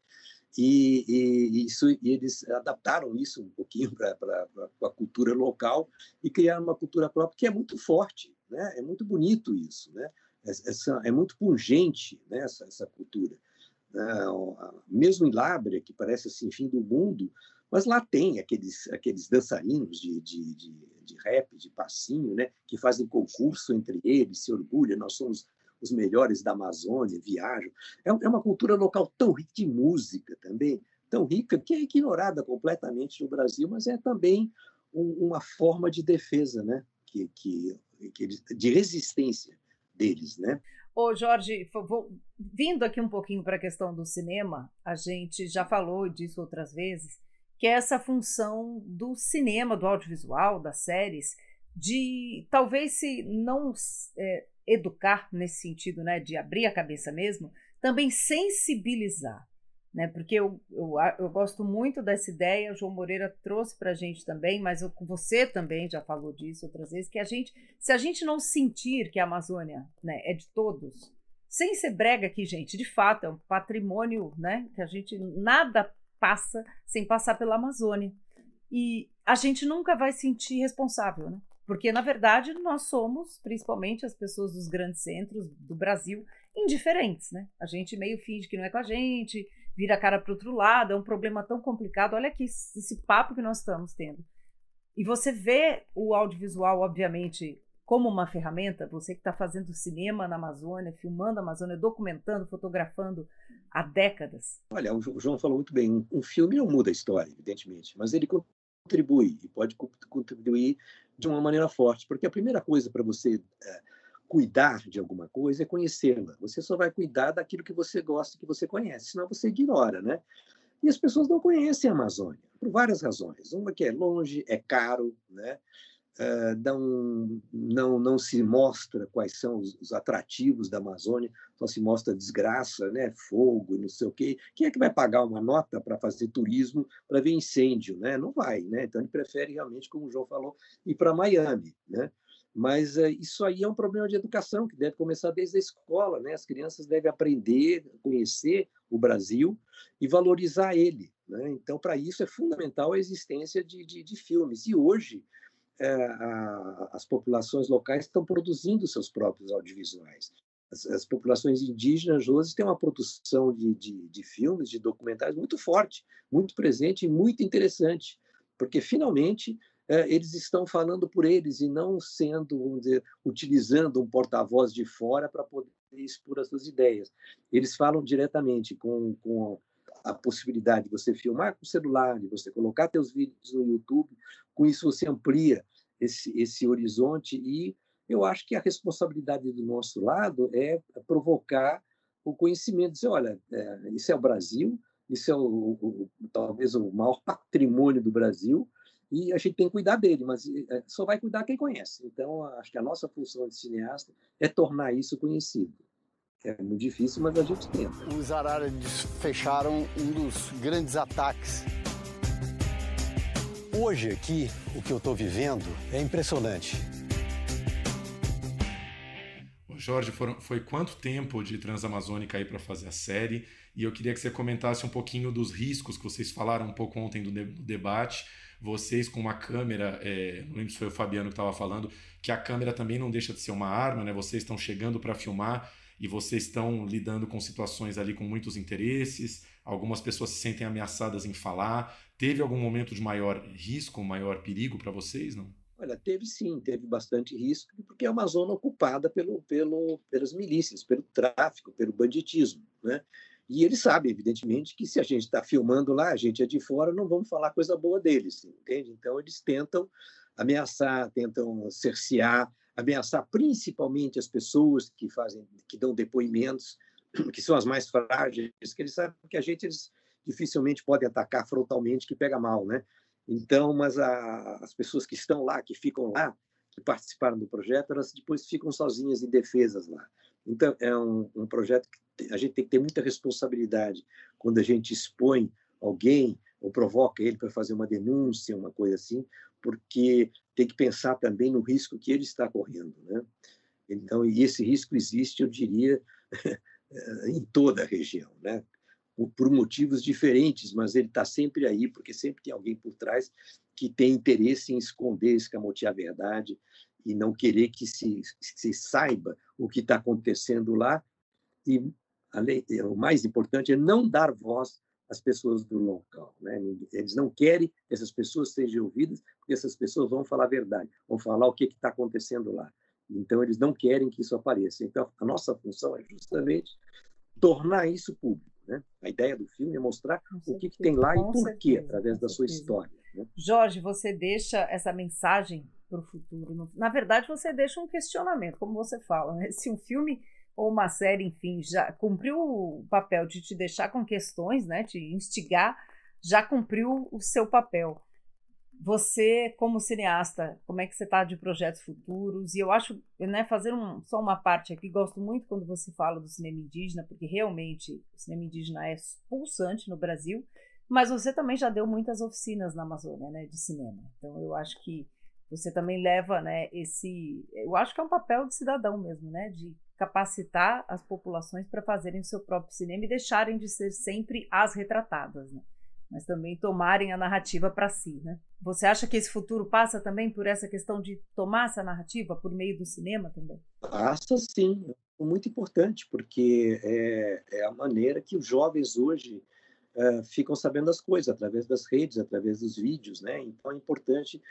e, e, isso, e eles adaptaram isso um pouquinho para a cultura local e criaram uma cultura própria que é muito forte, né? é muito bonito isso, né? essa, é muito pungente né? essa, essa cultura. Né? Mesmo em Lábrea, que parece assim, fim do mundo, Mas lá tem aqueles, aqueles dançarinos de, de, de, de rap, de passinho, né? que fazem concurso entre eles, se orgulham, nós somos os melhores da Amazônia, viajam. É, é uma cultura local tão rica de música também, tão rica, que é ignorada completamente no Brasil, mas é também um, uma forma de defesa, né? que, que, que de resistência deles. Né? Ô, Jorge, vou, vindo aqui um pouquinho para a questão do cinema, a gente já falou disso outras vezes, que é essa função do cinema, do audiovisual, das séries, de talvez se não é, educar nesse sentido, né, de abrir a cabeça mesmo, também sensibilizar. Né, porque eu, eu, eu gosto muito dessa ideia, o João Moreira trouxe para a gente também, mas eu, você também já falou disso outras vezes, que a gente, se a gente não sentir que a Amazônia né, é de todos, sem ser brega aqui, gente, de fato, é um patrimônio né, que a gente nada passa sem passar pela Amazônia. E a gente nunca vai sentir responsável, né? Porque, na verdade, nós somos, principalmente as pessoas dos grandes centros do Brasil, indiferentes, né? A gente meio finge que não é com a gente, vira a cara para outro lado, é um problema tão complicado. Olha aqui esse papo que nós estamos tendo. E você vê o audiovisual, obviamente, como uma ferramenta, você que está fazendo cinema na Amazônia, filmando a Amazônia, documentando, fotografando há décadas. Olha, o João falou muito bem, um filme não muda a história, evidentemente, mas ele contribui e pode contribuir de uma maneira forte, porque a primeira coisa para você é, cuidar de alguma coisa é conhecê-la. Você só vai cuidar daquilo que você gosta, que você conhece, senão você ignora, né? E as pessoas não conhecem a Amazônia, por várias razões. Uma que é longe, é caro, né? Não, não, não se mostra quais são os, os, atrativos da Amazônia, só se mostra desgraça, né? fogo, não sei o quê. Quem é que vai pagar uma nota para fazer turismo para ver incêndio? Né? Não vai. Né? Então, ele prefere realmente, como o João falou, ir para Miami. Né? Mas uh, isso aí é um problema de educação que deve começar desde a escola. Né? As crianças devem aprender, conhecer o Brasil e valorizar ele. Né? Então, para isso é fundamental a existência de, de, de filmes. E hoje, é, a, as populações locais estão produzindo seus próprios audiovisuais. As, as populações indígenas hoje têm uma produção de, de, de filmes, de documentários muito forte, muito presente e muito interessante, porque finalmente é, eles estão falando por eles e não sendo, vamos dizer, utilizando um porta-voz de fora para poder expor as suas ideias. Eles falam diretamente com, com a possibilidade de você filmar com o celular, de você colocar seus vídeos no YouTube, com isso você amplia esse, esse horizonte e eu acho que a responsabilidade do nosso lado é provocar o conhecimento, dizer, olha, é, isso é o Brasil, isso é o, o, talvez o maior patrimônio do Brasil, e a gente tem que cuidar dele, mas é, só vai cuidar quem conhece. Então, acho que a nossa função de cineasta é tornar isso conhecido. É muito difícil, mas a gente tenta. Os Araras fecharam um dos grandes ataques. Hoje aqui, o que eu estou vivendo é impressionante. Jorge, foram, foi quanto tempo de Transamazônica aí para fazer a série? E eu queria que você comentasse um pouquinho dos riscos que vocês falaram um pouco ontem do, de, do debate vocês com uma câmera, é, não lembro se foi o Fabiano que estava falando, que a câmera também não deixa de ser uma arma, né? Vocês estão chegando para filmar e vocês estão lidando com situações ali com muitos interesses, algumas pessoas se sentem ameaçadas em falar. Teve algum momento de maior risco, maior perigo para vocês, não? Olha, teve sim, teve bastante risco, porque é uma zona ocupada pelo, pelo, pelas milícias, pelo tráfico, pelo banditismo, né? E eles sabem, evidentemente, que se a gente está filmando lá, a gente é de fora, não vamos falar coisa boa deles, entende? Então, eles tentam ameaçar, tentam cercear, ameaçar principalmente as pessoas que fazem, que dão depoimentos, que são as mais frágeis, que eles sabem que a gente eles dificilmente podem atacar frontalmente, que pega mal, né? Então, mas a, as pessoas que estão lá, que ficam lá, que participaram do projeto, elas depois ficam sozinhas indefesas lá. Então, é um, um projeto que a gente tem que ter muita responsabilidade quando a gente expõe alguém ou provoca ele para fazer uma denúncia, uma coisa assim, porque tem que pensar também no risco que ele está correndo, né? Então, e esse risco existe, eu diria, em toda a região, né? Por motivos diferentes, mas ele está sempre aí, porque sempre tem alguém por trás que tem interesse em esconder, escamotear a verdade e não querer que se, se saiba o que está acontecendo lá. E lei, o mais importante é não dar voz as pessoas do local. Né? Eles não querem que essas pessoas sejam ouvidas, porque essas pessoas vão falar a verdade, vão falar o que está acontecendo lá. Então, eles não querem que isso apareça. Então, a nossa função é justamente tornar isso público. Né? A ideia do filme é mostrar o que, que tem lá e por quê, através da sua história. Né? Jorge, você deixa essa mensagem para o futuro. Na verdade, você deixa um questionamento, como você fala. Né? Se um filme ou uma série, enfim, já cumpriu o papel de te deixar com questões, né, te instigar, já cumpriu o seu papel. Você, como cineasta, como é que você está de projetos futuros? E eu acho, né, fazer um, só uma parte aqui, gosto muito quando você fala do cinema indígena, porque realmente o cinema indígena é pulsante no Brasil, mas você também já deu muitas oficinas na Amazônia, né, de cinema. Então eu acho que você também leva, né, esse, eu acho que é um papel de cidadão mesmo, né, de capacitar as populações para fazerem o seu próprio cinema e deixarem de ser sempre as retratadas, né? mas também tomarem a narrativa para si. Né? Você acha que esse futuro passa também por essa questão de tomar essa narrativa por meio do cinema também? Passa sim, é muito importante, porque é, é a maneira que os jovens hoje é, ficam sabendo das coisas, através das redes, através dos vídeos. Né? Então é importante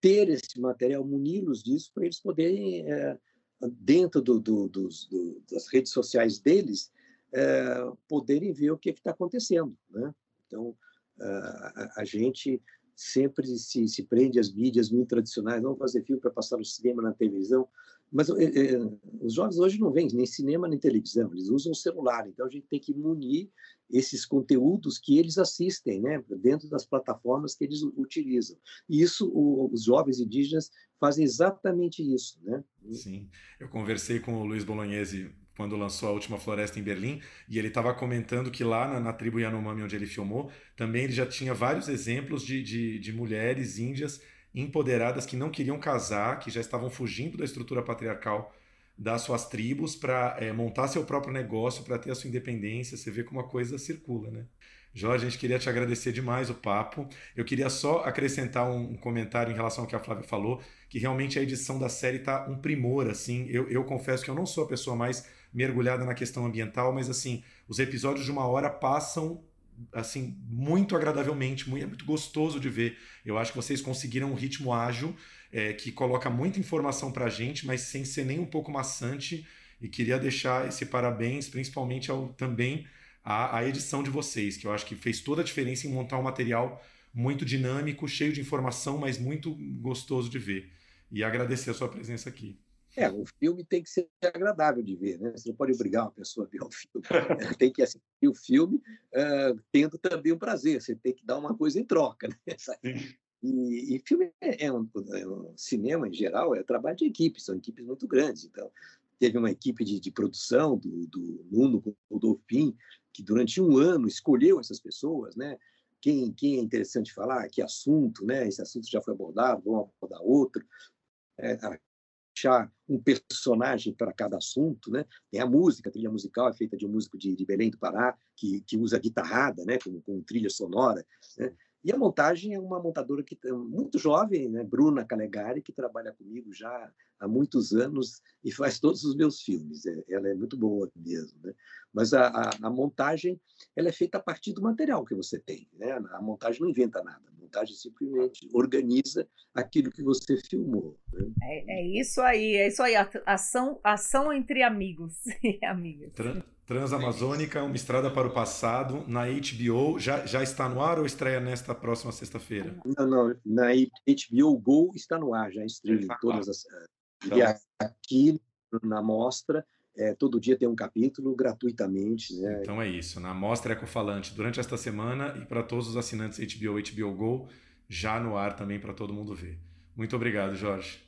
ter esse material, muni-los disso, para eles poderem é, dentro do, do, dos, do, das redes sociais deles, é, poderem ver o que está acontecendo. Né? Então, a, a, gente sempre se, se prende às mídias muito tradicionais, vamos fazer filme para passar no cinema, na televisão, mas é, é, os jovens hoje não vêm nem cinema nem televisão, eles usam o celular, então a gente tem que munir esses conteúdos que eles assistem, né, dentro das plataformas que eles utilizam. E isso, o, os jovens indígenas fazem exatamente isso, né? Sim, eu conversei com o Luiz Bolognese quando lançou a última floresta em Berlim, e ele estava comentando que lá na, na, tribo Yanomami, onde ele filmou, também ele já tinha vários exemplos de, de, de mulheres índias empoderadas que não queriam casar, que já estavam fugindo da estrutura patriarcal das suas tribos para é, montar seu próprio negócio, para ter a sua independência. Você vê como a coisa circula, né? Jorge, a gente queria te agradecer demais o papo. Eu queria só acrescentar um, comentário em relação ao que a Flávia falou, que realmente a edição da série tá um primor, assim. Eu, eu confesso que eu não sou a pessoa mais mergulhada na questão ambiental, mas assim, os episódios de uma hora passam assim muito agradavelmente, muito, é muito gostoso de ver. Eu acho que vocês conseguiram um ritmo ágil é, que coloca muita informação para a gente, mas sem ser nem um pouco maçante. E queria deixar esse parabéns, principalmente ao também a, a edição de vocês, que eu acho que fez toda a diferença em montar um material muito dinâmico, cheio de informação, mas muito gostoso de ver. E agradecer a sua presença aqui. É, o filme tem que ser agradável de ver, né? Você não pode obrigar uma pessoa a ver o filme. tem que assistir o filme uh, tendo também um prazer. Você tem que dar uma coisa em troca, né? E, e filme é um, é um, cinema em geral é trabalho de equipe, são equipes muito grandes. Então, teve uma equipe de, de produção do, do Nuno Rodolfin, que durante um ano escolheu essas pessoas, né? Quem, quem é interessante falar, que assunto, né? Esse assunto já foi abordado, vamos abordar outro. É, achar um personagem para cada assunto, né? Tem a música, a trilha musical é feita de um músico de, de Belém do Pará, que, que usa guitarrada, né? Com, com trilha sonora, né? E a montagem é uma montadora que muito jovem, né? Bruna Calegari, que trabalha comigo já há muitos anos e faz todos os meus filmes. É, ela é muito boa mesmo, né? Mas a, a, a, montagem ela é feita a partir do material que você tem, né? A montagem não inventa nada. A montagem simplesmente organiza aquilo que você filmou. Né? É, é, isso aí, é isso aí. Ação, ação entre amigos e amigas. Transamazônica, uma estrada para o passado, na HBO. Já, já está no ar ou estreia nesta próxima sexta-feira? Não, não. Na HBO Go está no ar, já estreia em todas as. Então... E aqui na mostra, é, todo dia tem um capítulo gratuitamente. Né? Então é isso. Na mostra Ecofalante, durante esta semana e para todos os assinantes HBO, HBO Go, já no ar também para todo mundo ver. Muito obrigado, Jorge.